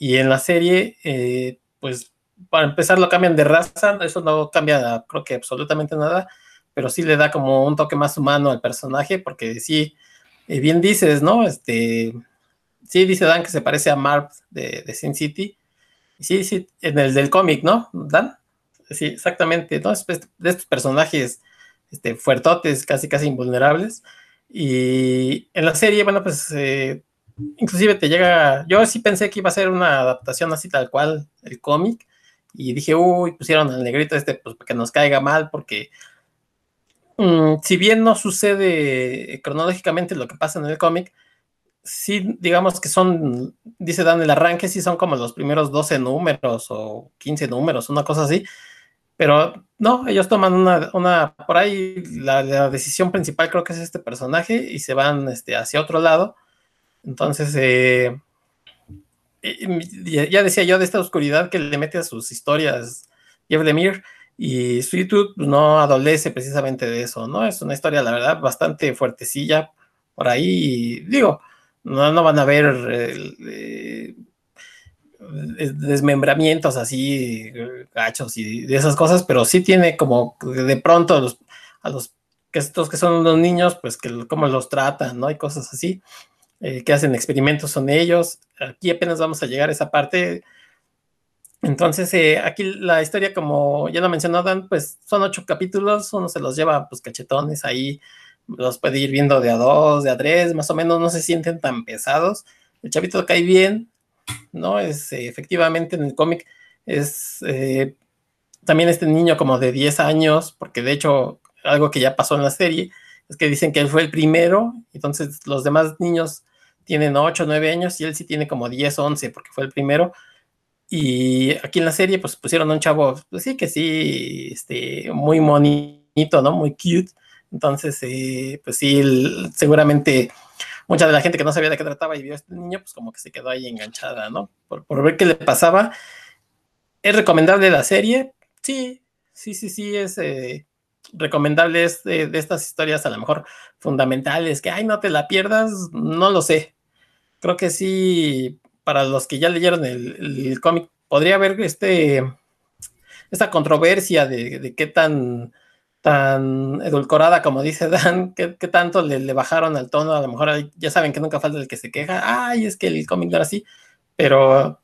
Y en la serie, eh, pues para empezar lo cambian de raza, eso no cambia creo que absolutamente nada, pero sí le da como un toque más humano al personaje, porque sí, eh, bien dices, ¿no? Este, sí dice Dan que se parece a Marv de, Sin City. Sí, sí, en el del cómic, ¿no? Dan. Sí, exactamente, ¿no? De estos personajes este, fuertotes, casi, casi invulnerables. Y en la serie, bueno, pues eh, inclusive te llega, yo sí pensé que iba a ser una adaptación así tal cual, el cómic, y dije, uy, pusieron al negrito este, pues que nos caiga mal, porque mmm, si bien no sucede cronológicamente lo que pasa en el cómic, sí, digamos que son, dice Dan, el arranque sí son como los primeros 12 números o 15 números, una cosa así, Pero no, ellos toman una, una por ahí, la, la, decisión principal creo que es este personaje y se van este, hacia otro lado. Entonces, eh, ya decía yo de esta oscuridad que le mete a sus historias Jeff y Sweet Tooth pues, no adolece precisamente de eso, ¿no? Es una historia, la verdad, bastante fuertecilla por ahí. digo, no, no van a ver eh, desmembramientos así, gachos y de esas cosas, pero sí tiene como de pronto a los, que estos que son los niños, pues que cómo los tratan, ¿no? Hay cosas así, eh, que hacen experimentos son ellos. Aquí apenas vamos a llegar a esa parte. Entonces, eh, aquí la historia, como ya lo mencionó Dan, pues son ocho capítulos, uno se los lleva pues cachetones ahí, los puede ir viendo de a dos, de a tres, más o menos, no se sienten tan pesados. El chavito cae bien, ¿no? Es eh, efectivamente en el cómic es eh, también este niño como de 10 años, porque de hecho algo que ya pasó en la serie es que dicen que él fue el primero, entonces los demás niños tienen 8, 9 años y él sí tiene como 10, 11 porque fue el primero. Y aquí en la serie pues pusieron a un chavo, pues sí que sí, este, muy bonito, ¿no? Muy cute. Entonces, eh, pues sí, seguramente mucha de la gente que no sabía de qué trataba y vio a este niño, pues como que se quedó ahí enganchada, ¿no? Por, ver qué le pasaba. ¿Es recomendable la serie? Sí, sí, sí, sí, es eh, recomendable es de, estas historias a lo mejor fundamentales, que, ay, no te la pierdas, no lo sé. Creo que sí, para los que ya leyeron el, cómic, podría haber este, esta controversia de qué tan tan edulcorada como dice Dan, ¿qué, tanto le, bajaron al tono? A lo mejor ya saben que nunca falta el que se queja, ay, es que el cómic no era así, pero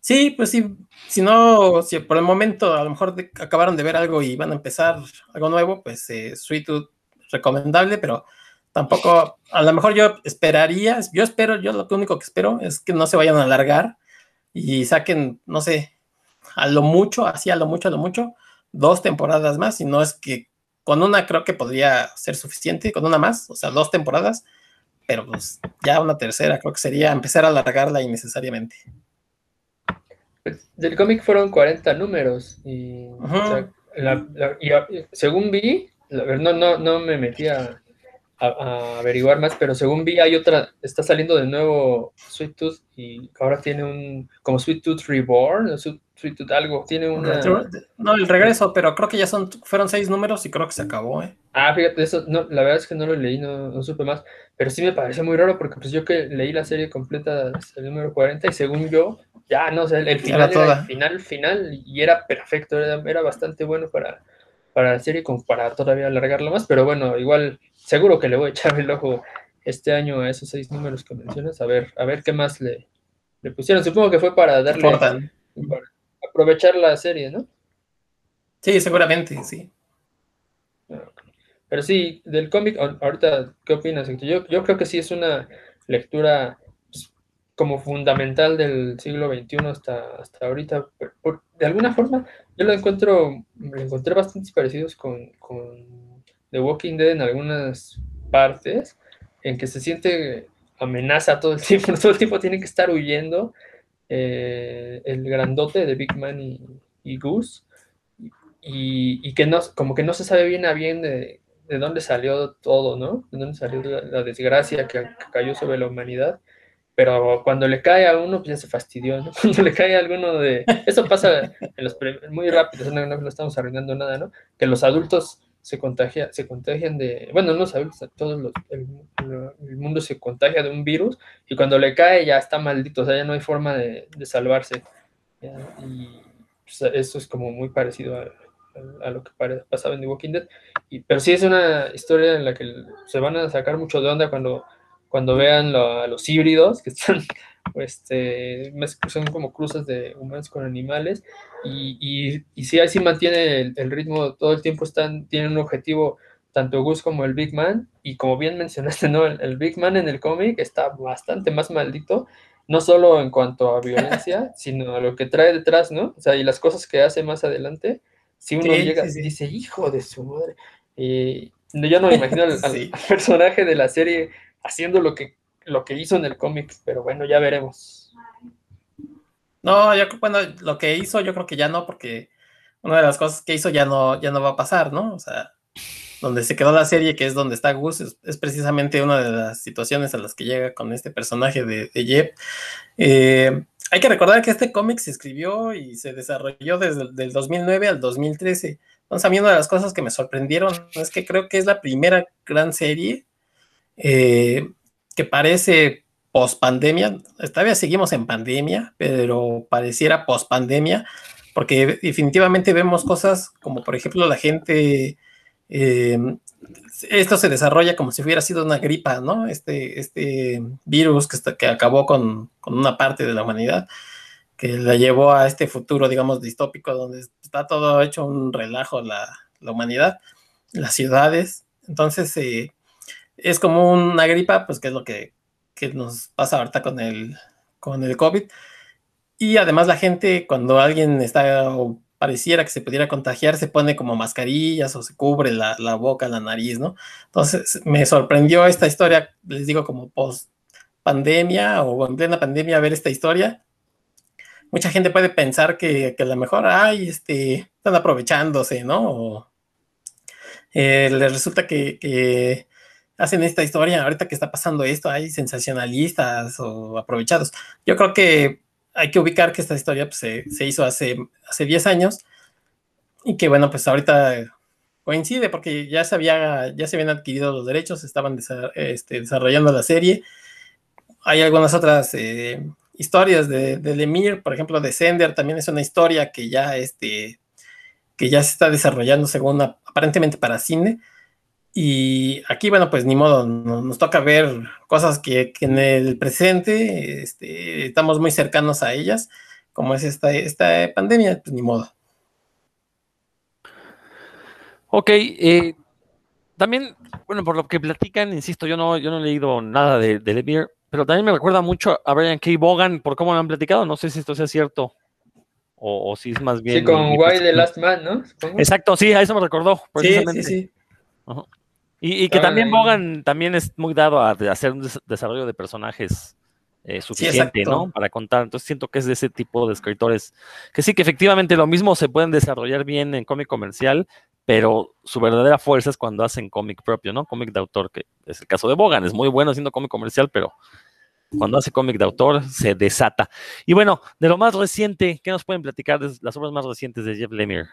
sí, pues sí, si no, si por el momento a lo mejor acabaron de ver algo y van a empezar algo nuevo, pues eh, Sweet Tooth recomendable, pero tampoco, a lo mejor yo esperaría, yo espero, yo lo único que espero es que no se vayan a alargar y saquen, no sé, a lo mucho, así a lo mucho, a lo mucho, dos temporadas más, y no es que con una creo que podría ser suficiente, con una más, o sea, dos temporadas, pero pues ya una tercera creo que sería empezar a alargarla innecesariamente. Pues, del cómic fueron 40 números y, según vi, no, no, no me metí a, averiguar más, pero según vi hay otra, está saliendo de nuevo Sweet Tooth y ahora tiene un, como Sweet Tooth Reborn, Sweet Tooth algo, tiene una... No, el regreso, pero creo que ya son, fueron seis números y creo que se acabó, ¿eh? Ah, fíjate, eso, no, la verdad es que no lo leí, no, no supe más, pero sí me parece muy raro porque pues yo que leí la serie completa el número 40 y según yo, ya no sé, el, final era, el final, final y era perfecto, era, era bastante bueno para para la serie como para todavía alargarla más, pero bueno, igual seguro que le voy a echar el ojo este año a esos seis números que mencionas, a ver, a ver qué más le, le pusieron. Supongo que fue para darle para aprovechar la serie, ¿no? Sí, seguramente, sí. Pero sí, del cómic, ahorita, ¿qué opinas? Yo, yo creo que sí es una lectura como fundamental del siglo XXI hasta, hasta ahorita. de alguna forma, yo lo encuentro, me encontré bastante parecidos con, con, The Walking Dead en algunas partes, en que se siente amenaza todo el tiempo, todo el tiempo tiene que estar huyendo eh, el grandote de Big Man y, Goose, y, que no, como que no se sabe bien a bien de, de dónde salió todo, ¿no? De dónde salió la, desgracia que, cayó sobre la humanidad pero cuando le cae a uno, pues ya se fastidió, ¿no? Cuando le cae a alguno de... Eso pasa en los muy rápido, no, no, estamos arruinando nada, ¿no? Que los adultos se, contagia, se contagian de... Bueno, no los adultos, todos los, el, mundo se contagia de un virus y cuando le cae ya está maldito, o sea, ya no hay forma de, de salvarse. Y pues, eso es como muy parecido a, a, lo que pasaba en The Walking Dead. Y, pero sí es una historia en la que se van a sacar mucho de onda cuando cuando vean a los híbridos, que están, este, son como cruces de humanos con animales, y, y, y sí, así mantiene el, ritmo, todo el tiempo están, tienen un objetivo, tanto Gus como el Big Man, y como bien mencionaste, ¿no? El, Big Man en el cómic está bastante más maldito, no solo en cuanto a violencia, sino a lo que trae detrás, ¿no? O sea, y las cosas que hace más adelante, si uno llega y dice, hijo de su madre, y yo no me imagino al personaje de la serie haciendo lo que, lo que hizo en el cómic, pero bueno, ya veremos. No, yo bueno, lo que hizo yo creo que ya no, porque una de las cosas que hizo ya no, ya no va a pasar, ¿no? O sea, donde se quedó la serie, que es donde está Gus, es, precisamente una de las situaciones a las que llega con este personaje de, de Jeb. Eh, hay que recordar que este cómic se escribió y se desarrolló desde el 2009 al 2013. Entonces, a mí una de las cosas que me sorprendieron es que creo que es la primera gran serie eh, que parece post pandemia. Todavía seguimos en pandemia, pero pareciera post pandemia, porque definitivamente vemos cosas como, por ejemplo, la gente. Eh, esto se desarrolla como si hubiera sido una gripa, ¿no? Este, este virus que, está, que acabó con, con, una parte de la humanidad, que la llevó a este futuro, digamos, distópico, donde está todo hecho un relajo la, la humanidad, las ciudades. Entonces, eh, es como una gripa, pues que es lo que, que, nos pasa ahorita con el, con el COVID. Y además la gente, cuando alguien está pareciera que se pudiera contagiar, se pone como mascarillas o se cubre la, la, boca, la nariz, ¿no? Entonces me sorprendió esta historia, les digo, como post pandemia o en plena pandemia ver esta historia. Mucha gente puede pensar que, que a lo mejor, ay, este, están aprovechándose, ¿no? O, eh, les resulta que hacen esta historia, ahorita que está pasando esto, hay sensacionalistas o aprovechados. Yo creo que hay que ubicar que esta historia pues, se, se, hizo hace, hace 10 años y que bueno, pues ahorita coincide porque ya se, había, ya se habían adquirido los derechos, estaban este, desarrollando la serie. Hay algunas otras eh, historias de, de Lemire, por ejemplo, de Sender, también es una historia que ya, este, que ya se está desarrollando según aparentemente para cine. Y aquí, bueno, pues ni modo, nos toca ver cosas que, que en el presente este, estamos muy cercanos a ellas, como es esta, esta pandemia, pues ni modo. Ok, eh, también, bueno, por lo que platican, insisto, yo no, yo no he leído nada de, de Lemire, pero también me recuerda mucho a Brian K. Bogan por cómo me han platicado, no sé si esto sea cierto. O, o si es más bien. Sí, con Why the Last Man, ¿no? ¿Supongo? Exacto, sí, a eso me recordó. Sí, sí, sí. Uh -huh. Y, y, que también Bogan también es muy dado a, hacer un des desarrollo de personajes eh, suficiente, sí, ¿no? Para contar. Entonces siento que es de ese tipo de escritores que sí, que efectivamente lo mismo se pueden desarrollar bien en cómic comercial, pero su verdadera fuerza es cuando hacen cómic propio, ¿no? Cómic de autor, que es el caso de Bogan, es muy bueno haciendo cómic comercial, pero cuando hace cómic de autor se desata. Y bueno, de lo más reciente, ¿qué nos pueden platicar de las obras más recientes de Jeff Lemire?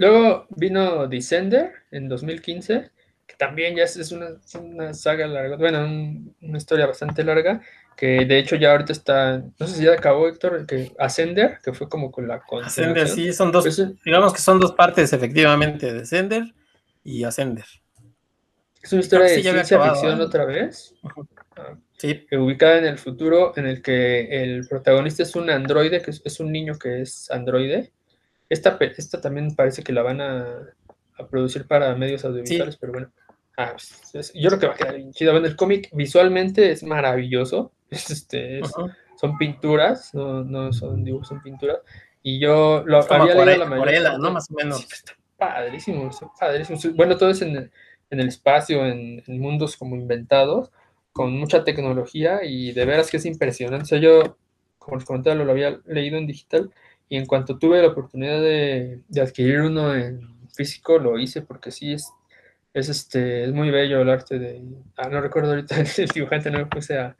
Luego vino Descender en 2015, que también ya es una, una saga larga, bueno, un, una historia bastante larga, que de hecho ya ahorita está, no sé si ya acabó Héctor, que Ascender, que fue como con la Ascender, sí, son dos, pues, digamos que son dos partes efectivamente, Descender y Ascender. Es una historia de ciencia acabado, ficción ¿eh? otra vez, sí. ubicada en el futuro, en el que el protagonista es un androide, que es, es un niño que es androide, esta, esta también parece que la van a, a producir para medios audiovisuales, sí. pero bueno. Ah, pues, yo creo que va a quedar bien chido. Bueno, el cómic visualmente es maravilloso. Este, es, uh -huh. Son pinturas, no, no, son dibujos, son pinturas. Y yo lo es había leído la mayoría. ¿no? Más o menos. Sí, está padrísimo, está padrísimo. Bueno, todo es en, en el espacio, en, en, mundos como inventados, con mucha tecnología y de veras que es impresionante. O sea, yo, como les comentaba, lo había leído en digital y en cuanto tuve la oportunidad de, de, adquirir uno en físico, lo hice porque sí es, es, este, es muy bello el arte de... Ah, no recuerdo ahorita el dibujante, no me puse a,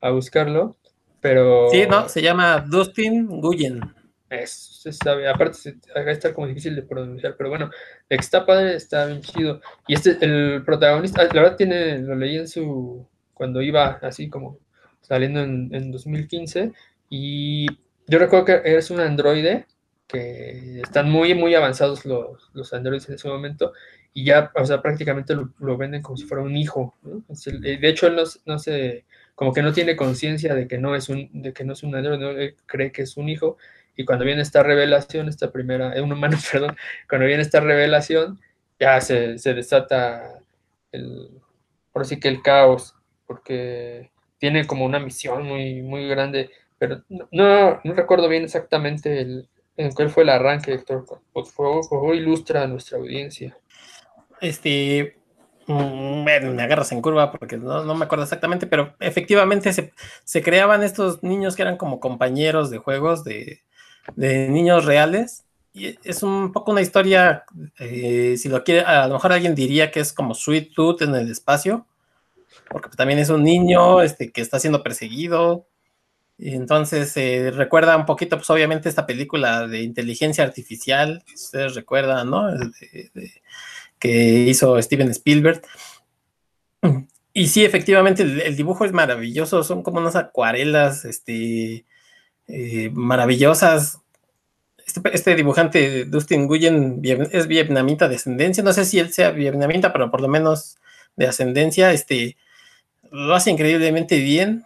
a buscarlo, pero... Sí, no, se llama Dustin Guyen. Es, es, aparte va a estar como difícil de pronunciar, pero bueno, está padre está bien chido. Y este, el protagonista, la verdad tiene, lo leí en su, cuando iba así como saliendo en, en 2015, y yo recuerdo que es un androide que están muy, muy avanzados los, los androides en ese momento y ya, o sea, prácticamente lo, venden como si fuera un hijo. ¿no? De hecho, él no, no se, como que no tiene conciencia de que no es un, de que no es un androide, ¿no? cree que es un hijo y cuando viene esta revelación, esta primera, es un humano, perdón, cuando viene esta revelación, ya se, se desata el, por así que el caos, porque tiene como una misión muy, muy grande pero no, no, recuerdo bien exactamente el, en cuál fue el arranque, Héctor. Por favor, ilustra a nuestra audiencia. Este, mm, me agarras en curva porque no, no me acuerdo exactamente, pero efectivamente se, se, creaban estos niños que eran como compañeros de juegos de, de niños reales. Y es un poco una historia, eh, si lo quiere, a lo mejor alguien diría que es como Sweet Tooth en el espacio, porque también es un niño este, que está siendo perseguido. Entonces eh, recuerda un poquito, pues obviamente, esta película de inteligencia artificial, ustedes recuerdan, ¿no? que hizo Steven Spielberg. Y sí, efectivamente, el, dibujo es maravilloso, son como unas acuarelas este, eh, maravillosas. Este, este, dibujante, Dustin Nguyen, es vietnamita de ascendencia, no sé si él sea vietnamita, pero por lo menos de ascendencia, este, lo hace increíblemente bien,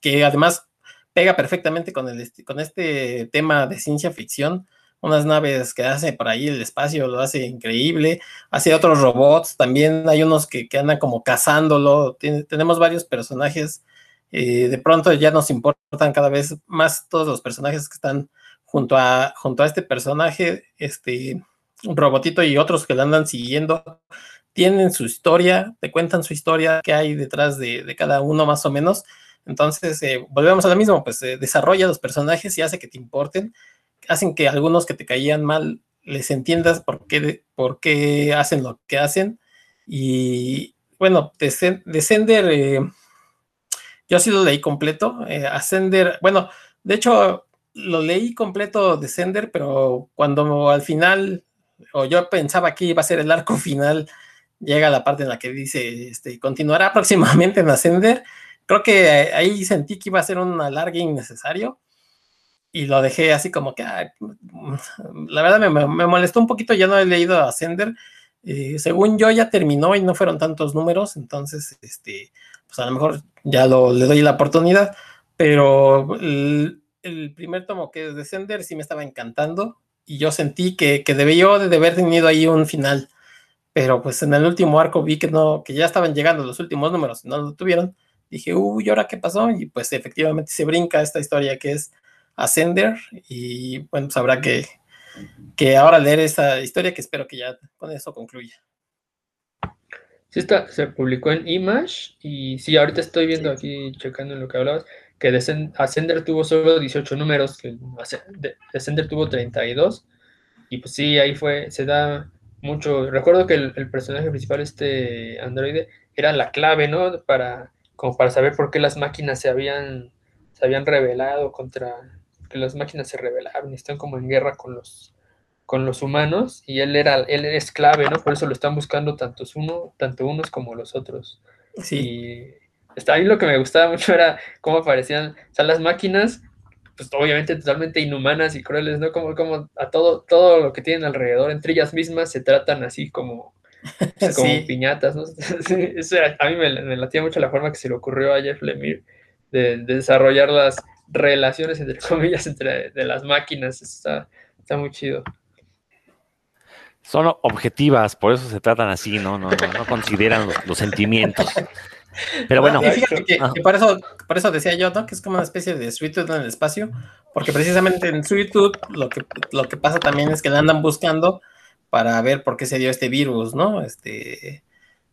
que además pega perfectamente con, el, con este tema de ciencia ficción. Unas naves que hace por ahí el espacio, lo hace increíble, hace otros robots, también hay unos que, andan como cazándolo, tenemos varios personajes, eh, de pronto ya nos importan cada vez más todos los personajes que están junto a, junto a este personaje, este un robotito y otros que lo andan siguiendo, tienen su historia, te cuentan su historia, qué hay detrás de, cada uno más o menos. Entonces, eh, volvemos a lo mismo, pues eh, desarrolla los personajes y hace que te importen hacen que algunos que te caían mal les entiendas por qué, por qué hacen lo que hacen. Y bueno, Descender, eh, yo sí lo leí completo. Ascender, bueno, de hecho lo leí completo Descender, pero cuando al final, o yo pensaba que iba a ser el arco final, llega la parte en la que dice, este, continuará próximamente en Ascender. Creo que ahí sentí que iba a ser un alargue innecesario y lo dejé así como que, la verdad me, molestó un poquito, ya no he leído Ascender. Eh, según yo ya terminó y no fueron tantos números, entonces, este, pues a lo mejor ya lo, le doy la oportunidad, pero el, primer tomo que es Descender sí me estaba encantando y yo sentí que, que debió de haber tenido ahí un final, pero pues en el último arco vi que no, que ya estaban llegando los últimos números, no lo tuvieron, dije, uy, ¿ahora qué pasó? Y pues efectivamente se brinca esta historia que es Ascender y bueno, pues habrá que, que ahora leer esta historia que espero que ya con eso concluya. Sí, está, se publicó en Image y sí, ahorita estoy viendo aquí, checando en lo que hablabas, que Ascender tuvo solo 18 números, que Ascender tuvo 32 y pues sí, ahí fue, se da mucho, recuerdo que el, personaje principal, este androide, era la clave, ¿no? Para, como para saber por qué las máquinas se habían, se habían rebelado contra, que las máquinas se rebelaron y están como en guerra con los, con los humanos y él era él es clave, ¿no? Por eso lo están buscando tantos uno, tanto unos como los otros. Sí. Y está ahí lo que me gustaba mucho era cómo aparecían, o sea, las máquinas pues obviamente totalmente inhumanas y crueles, ¿no? Como, como a todo, todo lo que tienen alrededor, entre ellas mismas, se tratan así como, como piñatas, ¿no? a mí me, me latía mucho la forma que se le ocurrió a Jeff Lemire de, de desarrollar las, relaciones, entre comillas, entre de las máquinas. Está, está muy chido. Son objetivas, por eso se tratan así, ¿no? No, no, consideran los, sentimientos. Pero bueno. fíjate que, por, eso, por eso decía yo, ¿no? Que es como una especie de Sweet Tooth en el espacio, porque precisamente en Sweet Tooth lo que, lo que pasa también es que la andan buscando para ver por qué se dio este virus, ¿no? Este,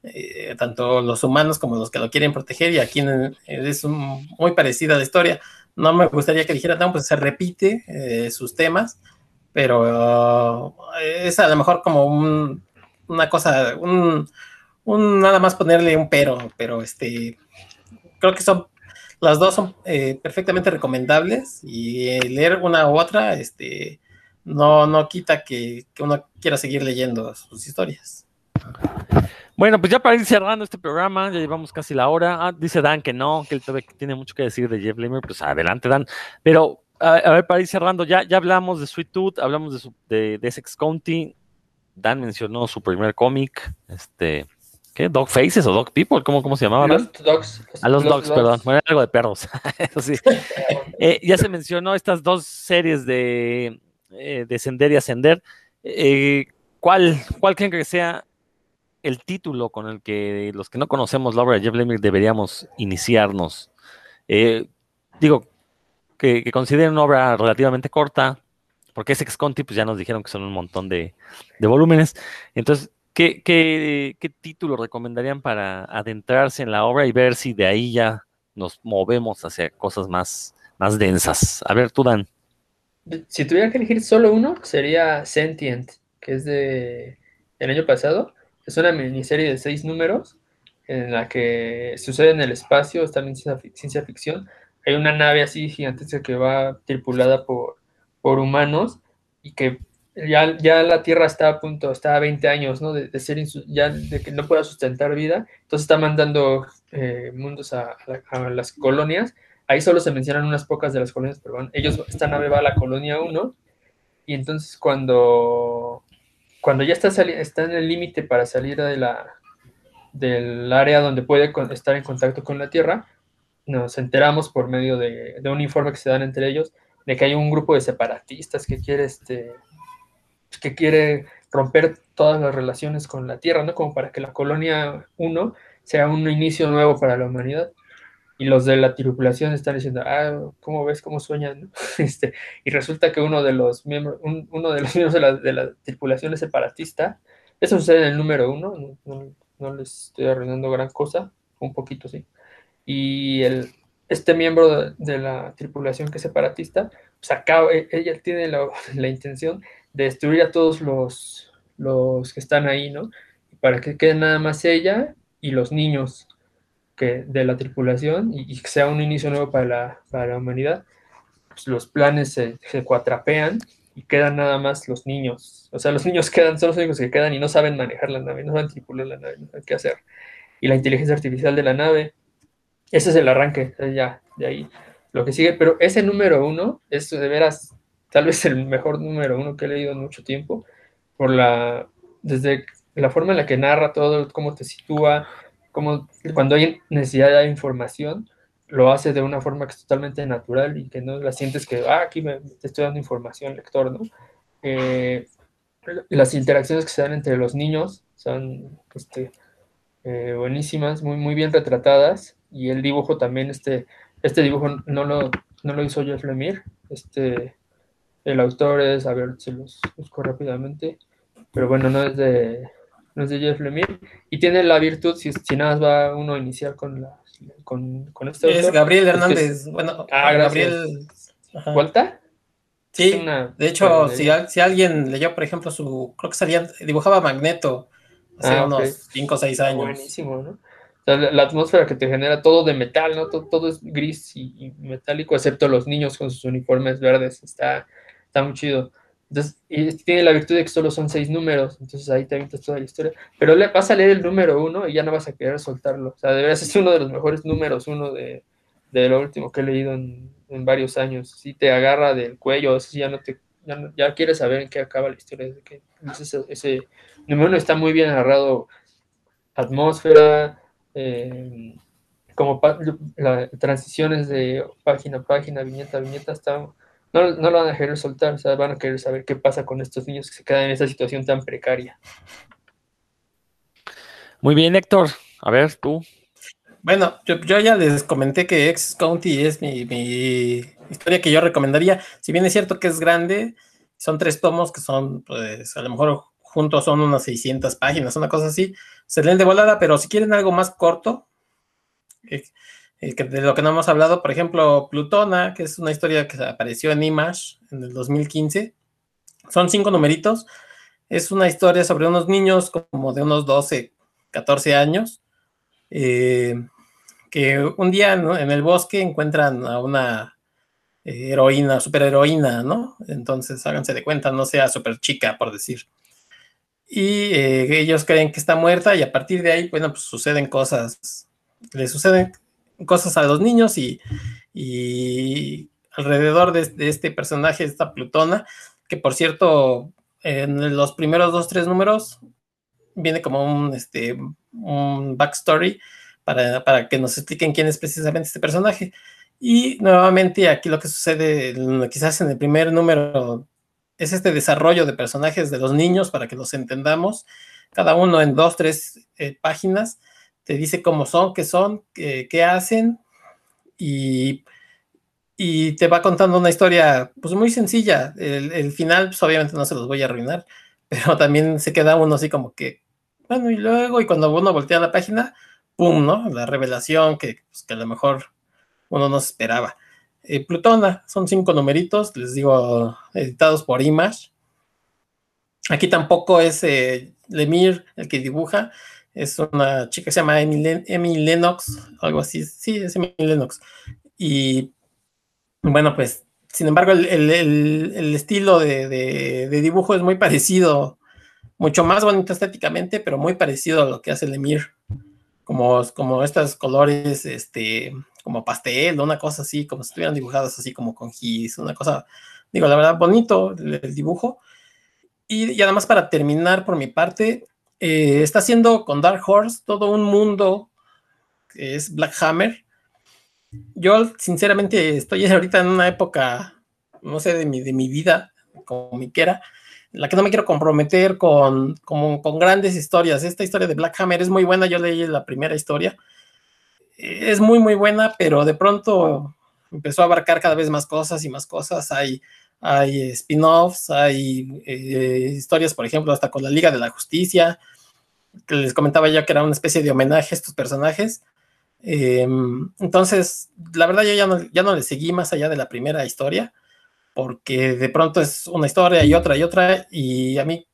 eh, tanto los humanos como los que lo quieren proteger, y aquí es muy parecida la historia no me gustaría que dijera, no, pues se repite eh, sus temas, pero es a lo mejor como una cosa, un, nada más ponerle un pero, pero este, creo que son, las dos son eh, perfectamente recomendables y leer una u otra, este, no, no quita que, que uno quiera seguir leyendo sus historias. Bueno, pues ya para ir cerrando este programa, ya llevamos casi la hora. Ah, dice Dan que no, que él todavía tiene mucho que decir de Jeff Lemire, pues adelante Dan. Pero a, ver, para ir cerrando, ya, ya hablamos de Sweet Tooth, hablamos de, su, de, Essex County. Dan mencionó su primer cómic, este, ¿qué? Dog Faces o Dog People, ¿cómo, cómo se llamaba? Los Dogs. A los, Dogs, perdón. Bueno, algo de perros. Eso sí. Eh, ya se mencionó estas dos series de eh, Descender y Ascender. Eh, ¿cuál, ¿Cuál creen que sea el título con el que los que no conocemos la obra de Jeff Lemire deberíamos iniciarnos. Eh, digo, que, consideren una obra relativamente corta, porque es ex Conti, pues ya nos dijeron que son un montón de, volúmenes. Entonces, ¿qué, ¿qué, título recomendarían para adentrarse en la obra y ver si de ahí ya nos movemos hacia cosas más, más densas? A ver, tú, Dan. Si tuviera que elegir solo uno, sería Sentient, que es de el año pasado. Es una miniserie de seis números en la que sucede en el espacio, está en ciencia ficción. Hay una nave así gigantesca que va tripulada por, por humanos y que ya, ya la Tierra está a punto, está a 20 años, ¿no? De, ser, ya de que no pueda sustentar vida. Entonces está mandando eh, mundos a, las colonias. Ahí solo se mencionan unas pocas de las colonias, bueno, ellos, esta nave va a la colonia 1 y entonces cuando, cuando ya está, está en el límite para salir de la, del área donde puede estar en contacto con la Tierra, nos enteramos por medio de, un informe que se dan entre ellos de que hay un grupo de separatistas que quiere, este, que quiere romper todas las relaciones con la Tierra, ¿no? Como para que la colonia 1 sea un inicio nuevo para la humanidad. Y los de la tripulación están diciendo, ah, ¿cómo ves cómo sueñan? Este, y resulta que uno de los miembros, uno de los miembros de la, de la, tripulación es separatista. Eso sucede en el número uno, no, no les estoy arruinando gran cosa, un poquito sí. Y el, este miembro de, la tripulación que es separatista, pues acaba, e, ella tiene la, la, intención de destruir a todos los, los que están ahí, ¿no? Para que quede nada más ella y los niños que, de la tripulación y, que sea un inicio nuevo para la, para la humanidad. Pues los planes se, se cuatrapean y quedan nada más los niños. O sea, los niños quedan, son los únicos que quedan y no saben manejar la nave, no saben tripular la nave, no saben qué hacer. Y la inteligencia artificial de la nave, ese es el arranque, ya, de ahí. Lo que sigue, pero ese número uno es de veras, tal vez el mejor número uno que he leído en mucho tiempo, por la, desde la forma en la que narra todo, cómo te sitúa, cómo cuando hay necesidad de información, lo hace de una forma que es totalmente natural y que no la sientes que, ah, aquí me, te estoy dando información, lector, ¿no? Eh, las interacciones que se dan entre los niños son este, eh, buenísimas, muy, muy bien retratadas y el dibujo también, este, este dibujo no lo, no lo hizo Jeff Lemire, este, el autor es, a ver, se los busco rápidamente, pero bueno, no es de, no es de Jeff Lemire y tiene la virtud, si, si nada más va uno a iniciar con la con, con este Es Gabriel Hernández. bueno, ah, Gabriel. ¿Vuelta? Sí, de hecho, si, si, alguien leyó, por ejemplo, su. Creo que salía. Dibujaba Magneto hace ah, unos 5 o 6 años. Buenísimo, ¿no? la, atmósfera que te genera todo de metal, ¿no? Todo, es gris y, metálico, excepto los niños con sus uniformes verdes. Está, está muy chido. Entonces, y tiene la virtud de que solo son seis números, entonces ahí te avientas toda la historia. Pero le, vas a leer el número uno y ya no vas a querer soltarlo. O sea, deberías ser uno de los mejores números uno de, de lo último que he leído en, en, varios años. Si te agarra del cuello, si ya no te ya, ya quieres saber en qué acaba la historia. De ese, ese número uno está muy bien narrado. Atmósfera, eh, como las transiciones de página a página, viñeta a viñeta, está no, lo van a querer soltar, o sea, van a querer saber qué pasa con estos niños que se quedan en esa situación tan precaria. Muy bien, Héctor. A ver, tú. Bueno, yo, ya les comenté que Ex County es mi, historia que yo recomendaría. Si bien es cierto que es grande, son tres tomos que son, pues, a lo mejor juntos son unas 600 páginas, una cosa así. Se leen de volada, pero si quieren algo más corto, eh, de lo que no hemos hablado, por ejemplo, Plutona, que es una historia que apareció en Image en el 2015. Son cinco numeritos. Es una historia sobre unos niños como de unos 12, 14 años, eh, que un día en el bosque encuentran a una eh, heroína, superheroína, ¿no? Entonces háganse de cuenta, no sea super chica, por decir. Y ellos creen que está muerta y a partir de ahí, bueno, pues suceden cosas, le suceden cosas a los niños y, alrededor de, este personaje esta Plutona, que por cierto, en los primeros dos, tres números viene como un, este, backstory para, para que nos expliquen quién es precisamente este personaje. Y nuevamente aquí lo que sucede, quizás en el primer número, es este desarrollo de personajes de los niños para que los entendamos, cada uno en dos, tres eh, páginas, te dice cómo son, qué son, qué, hacen y, y, te va contando una historia pues muy sencilla. El, final pues obviamente no se los voy a arruinar, pero también se queda uno así como que, bueno, y luego, y cuando uno voltea la página, ¡pum!, ¿no? La revelación que, pues, que a lo mejor uno no se esperaba. eh, Plutona. Son cinco numeritos, les digo, editados por Image. Aquí tampoco es eh, Lemire el que dibuja, es una chica que se llama Emily, Lennox, algo así, sí, es Emily Lennox. Y bueno, pues, sin embargo, el, estilo de, dibujo es muy parecido, mucho más bonito estéticamente, pero muy parecido a lo que hace Lemire, como, como estos colores, este, como pastel, una cosa así, como si estuvieran dibujados así como con gis, una cosa, digo, la verdad, bonito el, dibujo. Y, y, además, para terminar por mi parte, eh, está haciendo con Dark Horse todo un mundo que es Black Hammer. Yo, sinceramente, estoy ahorita en una época, no sé, de mi, de mi vida, como mi quiera, en la que no me quiero comprometer con, con, con grandes historias. Esta historia de Black Hammer es muy buena, yo leí la primera historia. Es muy, muy buena, pero de pronto empezó a abarcar cada vez más cosas y más cosas. Hay hay spin-offs, hay eh, historias, por ejemplo, hasta con la Liga de la Justicia, que les comentaba ya que era una especie de homenaje a estos personajes. Em, entonces, la verdad yo ya no, ya no le seguí más allá de la primera historia, porque de pronto es una historia y otra y otra, y a mí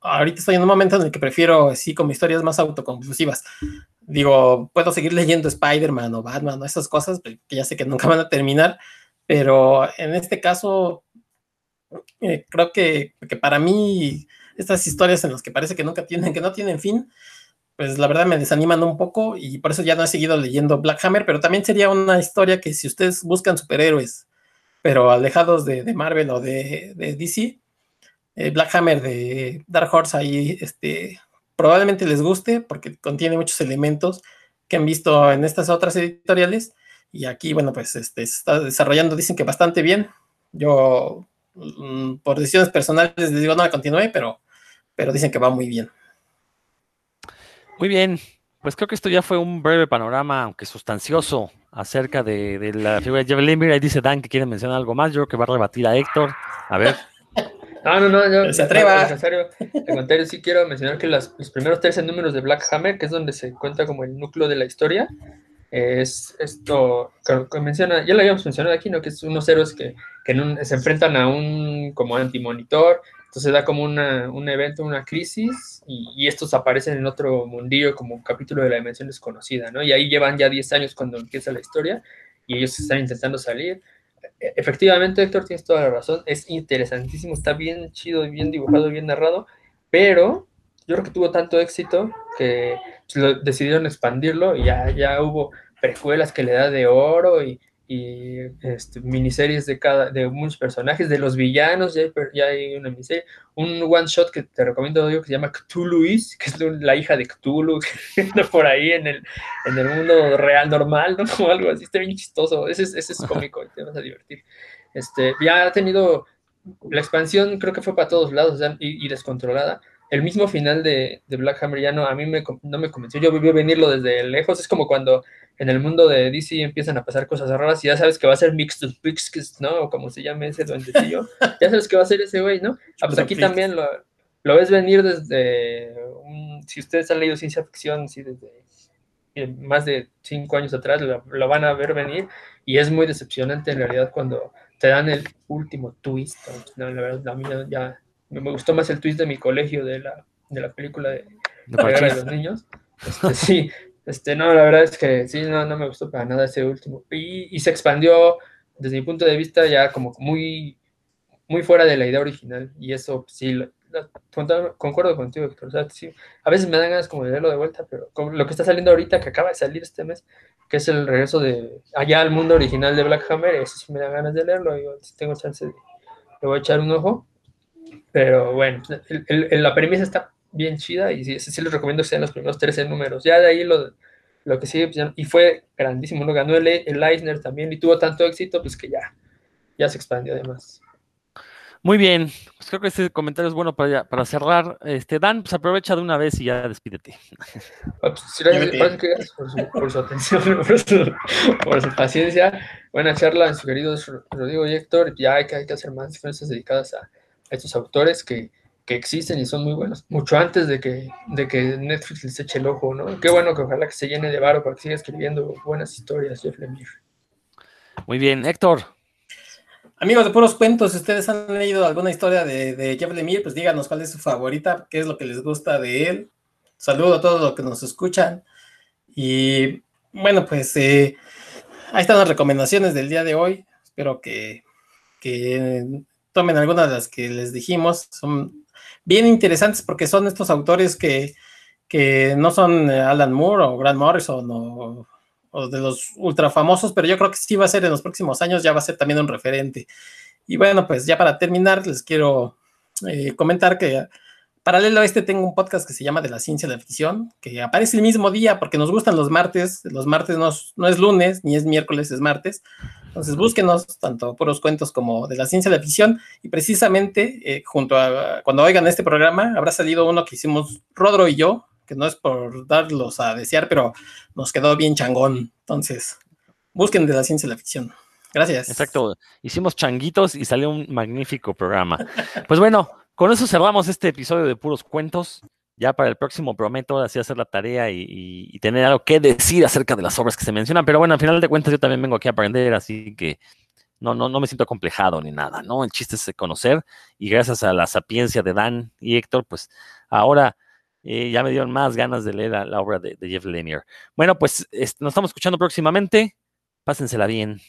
ahorita estoy en un momento en el que prefiero así como historias más autoconclusivas. Digo, puedo seguir leyendo Spider-Man o Batman o esas cosas, que ya sé que nunca van a terminar, pero en este caso eh, creo que, para mí estas historias en las que parece que nunca tienen, que no tienen fin, pues la verdad me desaniman un poco y por eso ya no he seguido leyendo Black Hammer, pero también sería una historia que si ustedes buscan superhéroes, pero alejados de, Marvel o de, DC, eh, Black Hammer de Dark Horse ahí este, probablemente les guste porque contiene muchos elementos que han visto en estas otras editoriales y aquí, bueno, pues este, se está desarrollando, dicen que bastante bien. Yo por decisiones personales les digo no la continué, pero, pero dicen que va muy bien. Muy bien, pues creo que esto ya fue un breve panorama, aunque sustancioso, acerca de, la figura de Jeff Lemire. Ahí dice Dan que quiere mencionar algo más, yo creo que va a rebatir a Héctor. A ver. No, no, no, yo, se atreva. Necesario. sí quiero mencionar que los primeros 13 números de Black Hammer, que es donde se cuenta como el núcleo de la historia, es esto que, menciona, ya lo habíamos mencionado aquí, ¿no? Que es unos héroes que, se enfrentan a un como antimonitor, entonces da como una, un evento, una crisis, y, estos aparecen en otro mundillo como un capítulo de la dimensión desconocida, ¿no? Y ahí llevan ya 10 años cuando empieza la historia, y ellos están intentando salir. E, efectivamente, Héctor, tienes toda la razón, es interesantísimo, está bien chido, bien dibujado, bien narrado, pero yo creo que tuvo tanto éxito que decidieron expandirlo y ya, ya hubo precuelas que le da de oro y, este, miniseries de cada de muchos personajes, de los villanos, ya hay, una miniserie, un one shot que te recomiendo yo que se llama Cthulhu que es la hija de Cthulhu, que anda por ahí en el, en el mundo real normal, ¿no? Como algo así, está bien chistoso, ese es, ese es cómico, te vas a divertir. Este, ya ha tenido, la expansión creo que fue para todos lados y, descontrolada, el mismo final de, de, Black Hammer ya no, a mí me, no me convenció, yo viví venirlo desde lejos, es como cuando en el mundo de DC empiezan a pasar cosas raras y ya sabes que va a ser Mixed Pix, ¿no? O como se llame ese duendecillo. ya sabes que va a ser ese güey, ¿no? Ah, pues aquí también lo, lo, ves venir desde, si ustedes han leído ciencia ficción, sí, desde más de cinco años atrás, lo, van a ver venir y es muy decepcionante en realidad cuando te dan el último twist. No, la verdad, a mí ya, me gustó más el twist de mi colegio de la, de la película de, de, de los niños. Este, sí, este, no, la verdad es que sí, no, no me gustó para nada ese último. Y, se expandió, desde mi punto de vista, ya como muy, muy fuera de la idea original. Y eso sí, concuerdo contigo, Héctor. sí, a veces me dan ganas como de leerlo de vuelta, pero lo que está saliendo ahorita, que acaba de salir este mes, que es el regreso de allá al mundo original de Black Hammer, eso sí me da ganas de leerlo. Igual, si tengo chance de, le voy a echar un ojo. Pero bueno, la premisa está bien chida y sí, sí les recomiendo que sean los primeros 13 números. Ya de ahí lo, lo que sigue, pues y fue grandísimo, lo ganó el, el Eisner también y tuvo tanto éxito, pues que ya, ya se expandió además. Muy bien, pues creo que este comentario es bueno para, para cerrar. Este, Dan, pues aprovecha de una vez y ya despídete. Ah, pues, gracias, por, su, por su, atención, por su, por su, paciencia. Buena charla, su querido Rodrigo y Héctor. Ya hay que, hay que hacer más diferencias dedicadas a estos autores que, que existen y son muy buenos, mucho antes de que, de que Netflix les eche el ojo, ¿no? Qué bueno que ojalá que se llene de varo para que siga escribiendo buenas historias, Jeff Lemire. Muy bien, Héctor. Amigos de puros cuentos, si ustedes han leído alguna historia de, de Jeff Lemire, pues díganos cuál es su favorita, qué es lo que les gusta de él. Saludo a todos los que nos escuchan. Y bueno, pues eh, ahí están las recomendaciones del día de hoy. Espero que, que tomen algunas de las que les dijimos. Son bien interesantes porque son estos autores que, que no son Alan Moore o Grant Morrison o o de los ultra famosos, pero yo creo que sí va a ser en los próximos años, ya va a ser también un referente. Y bueno, pues ya para terminar, les quiero eh, comentar que paralelo a este tengo un podcast que se llama De la Ciencia de la Ficción, que aparece el mismo día porque nos gustan los martes. Los martes no, no es lunes, ni es miércoles, es martes. Entonces búsquenos tanto por los cuentos como de la ciencia de la ficción. Y precisamente eh, junto a cuando oigan este programa, habrá salido uno que hicimos Rodro y yo, que no es por darlos a desear, pero nos quedó bien changón. Entonces, busquen de la ciencia y la ficción. Gracias. Exacto. Hicimos changuitos y salió un magnífico programa. Pues bueno, con eso cerramos este episodio de puros cuentos. Ya para el próximo prometo así hacer la tarea y, tener algo que decir acerca de las obras que se mencionan. Pero bueno, al final de cuentas yo también vengo aquí a aprender, así que no, no, no me siento acomplejado ni nada, ¿no? El chiste es conocer y gracias a la sapiencia de Dan y Héctor, pues ahora eh, ya me dieron más ganas de leer la, obra de, Jeff Lemire. Bueno, pues nos estamos escuchando próximamente. Pásensela bien.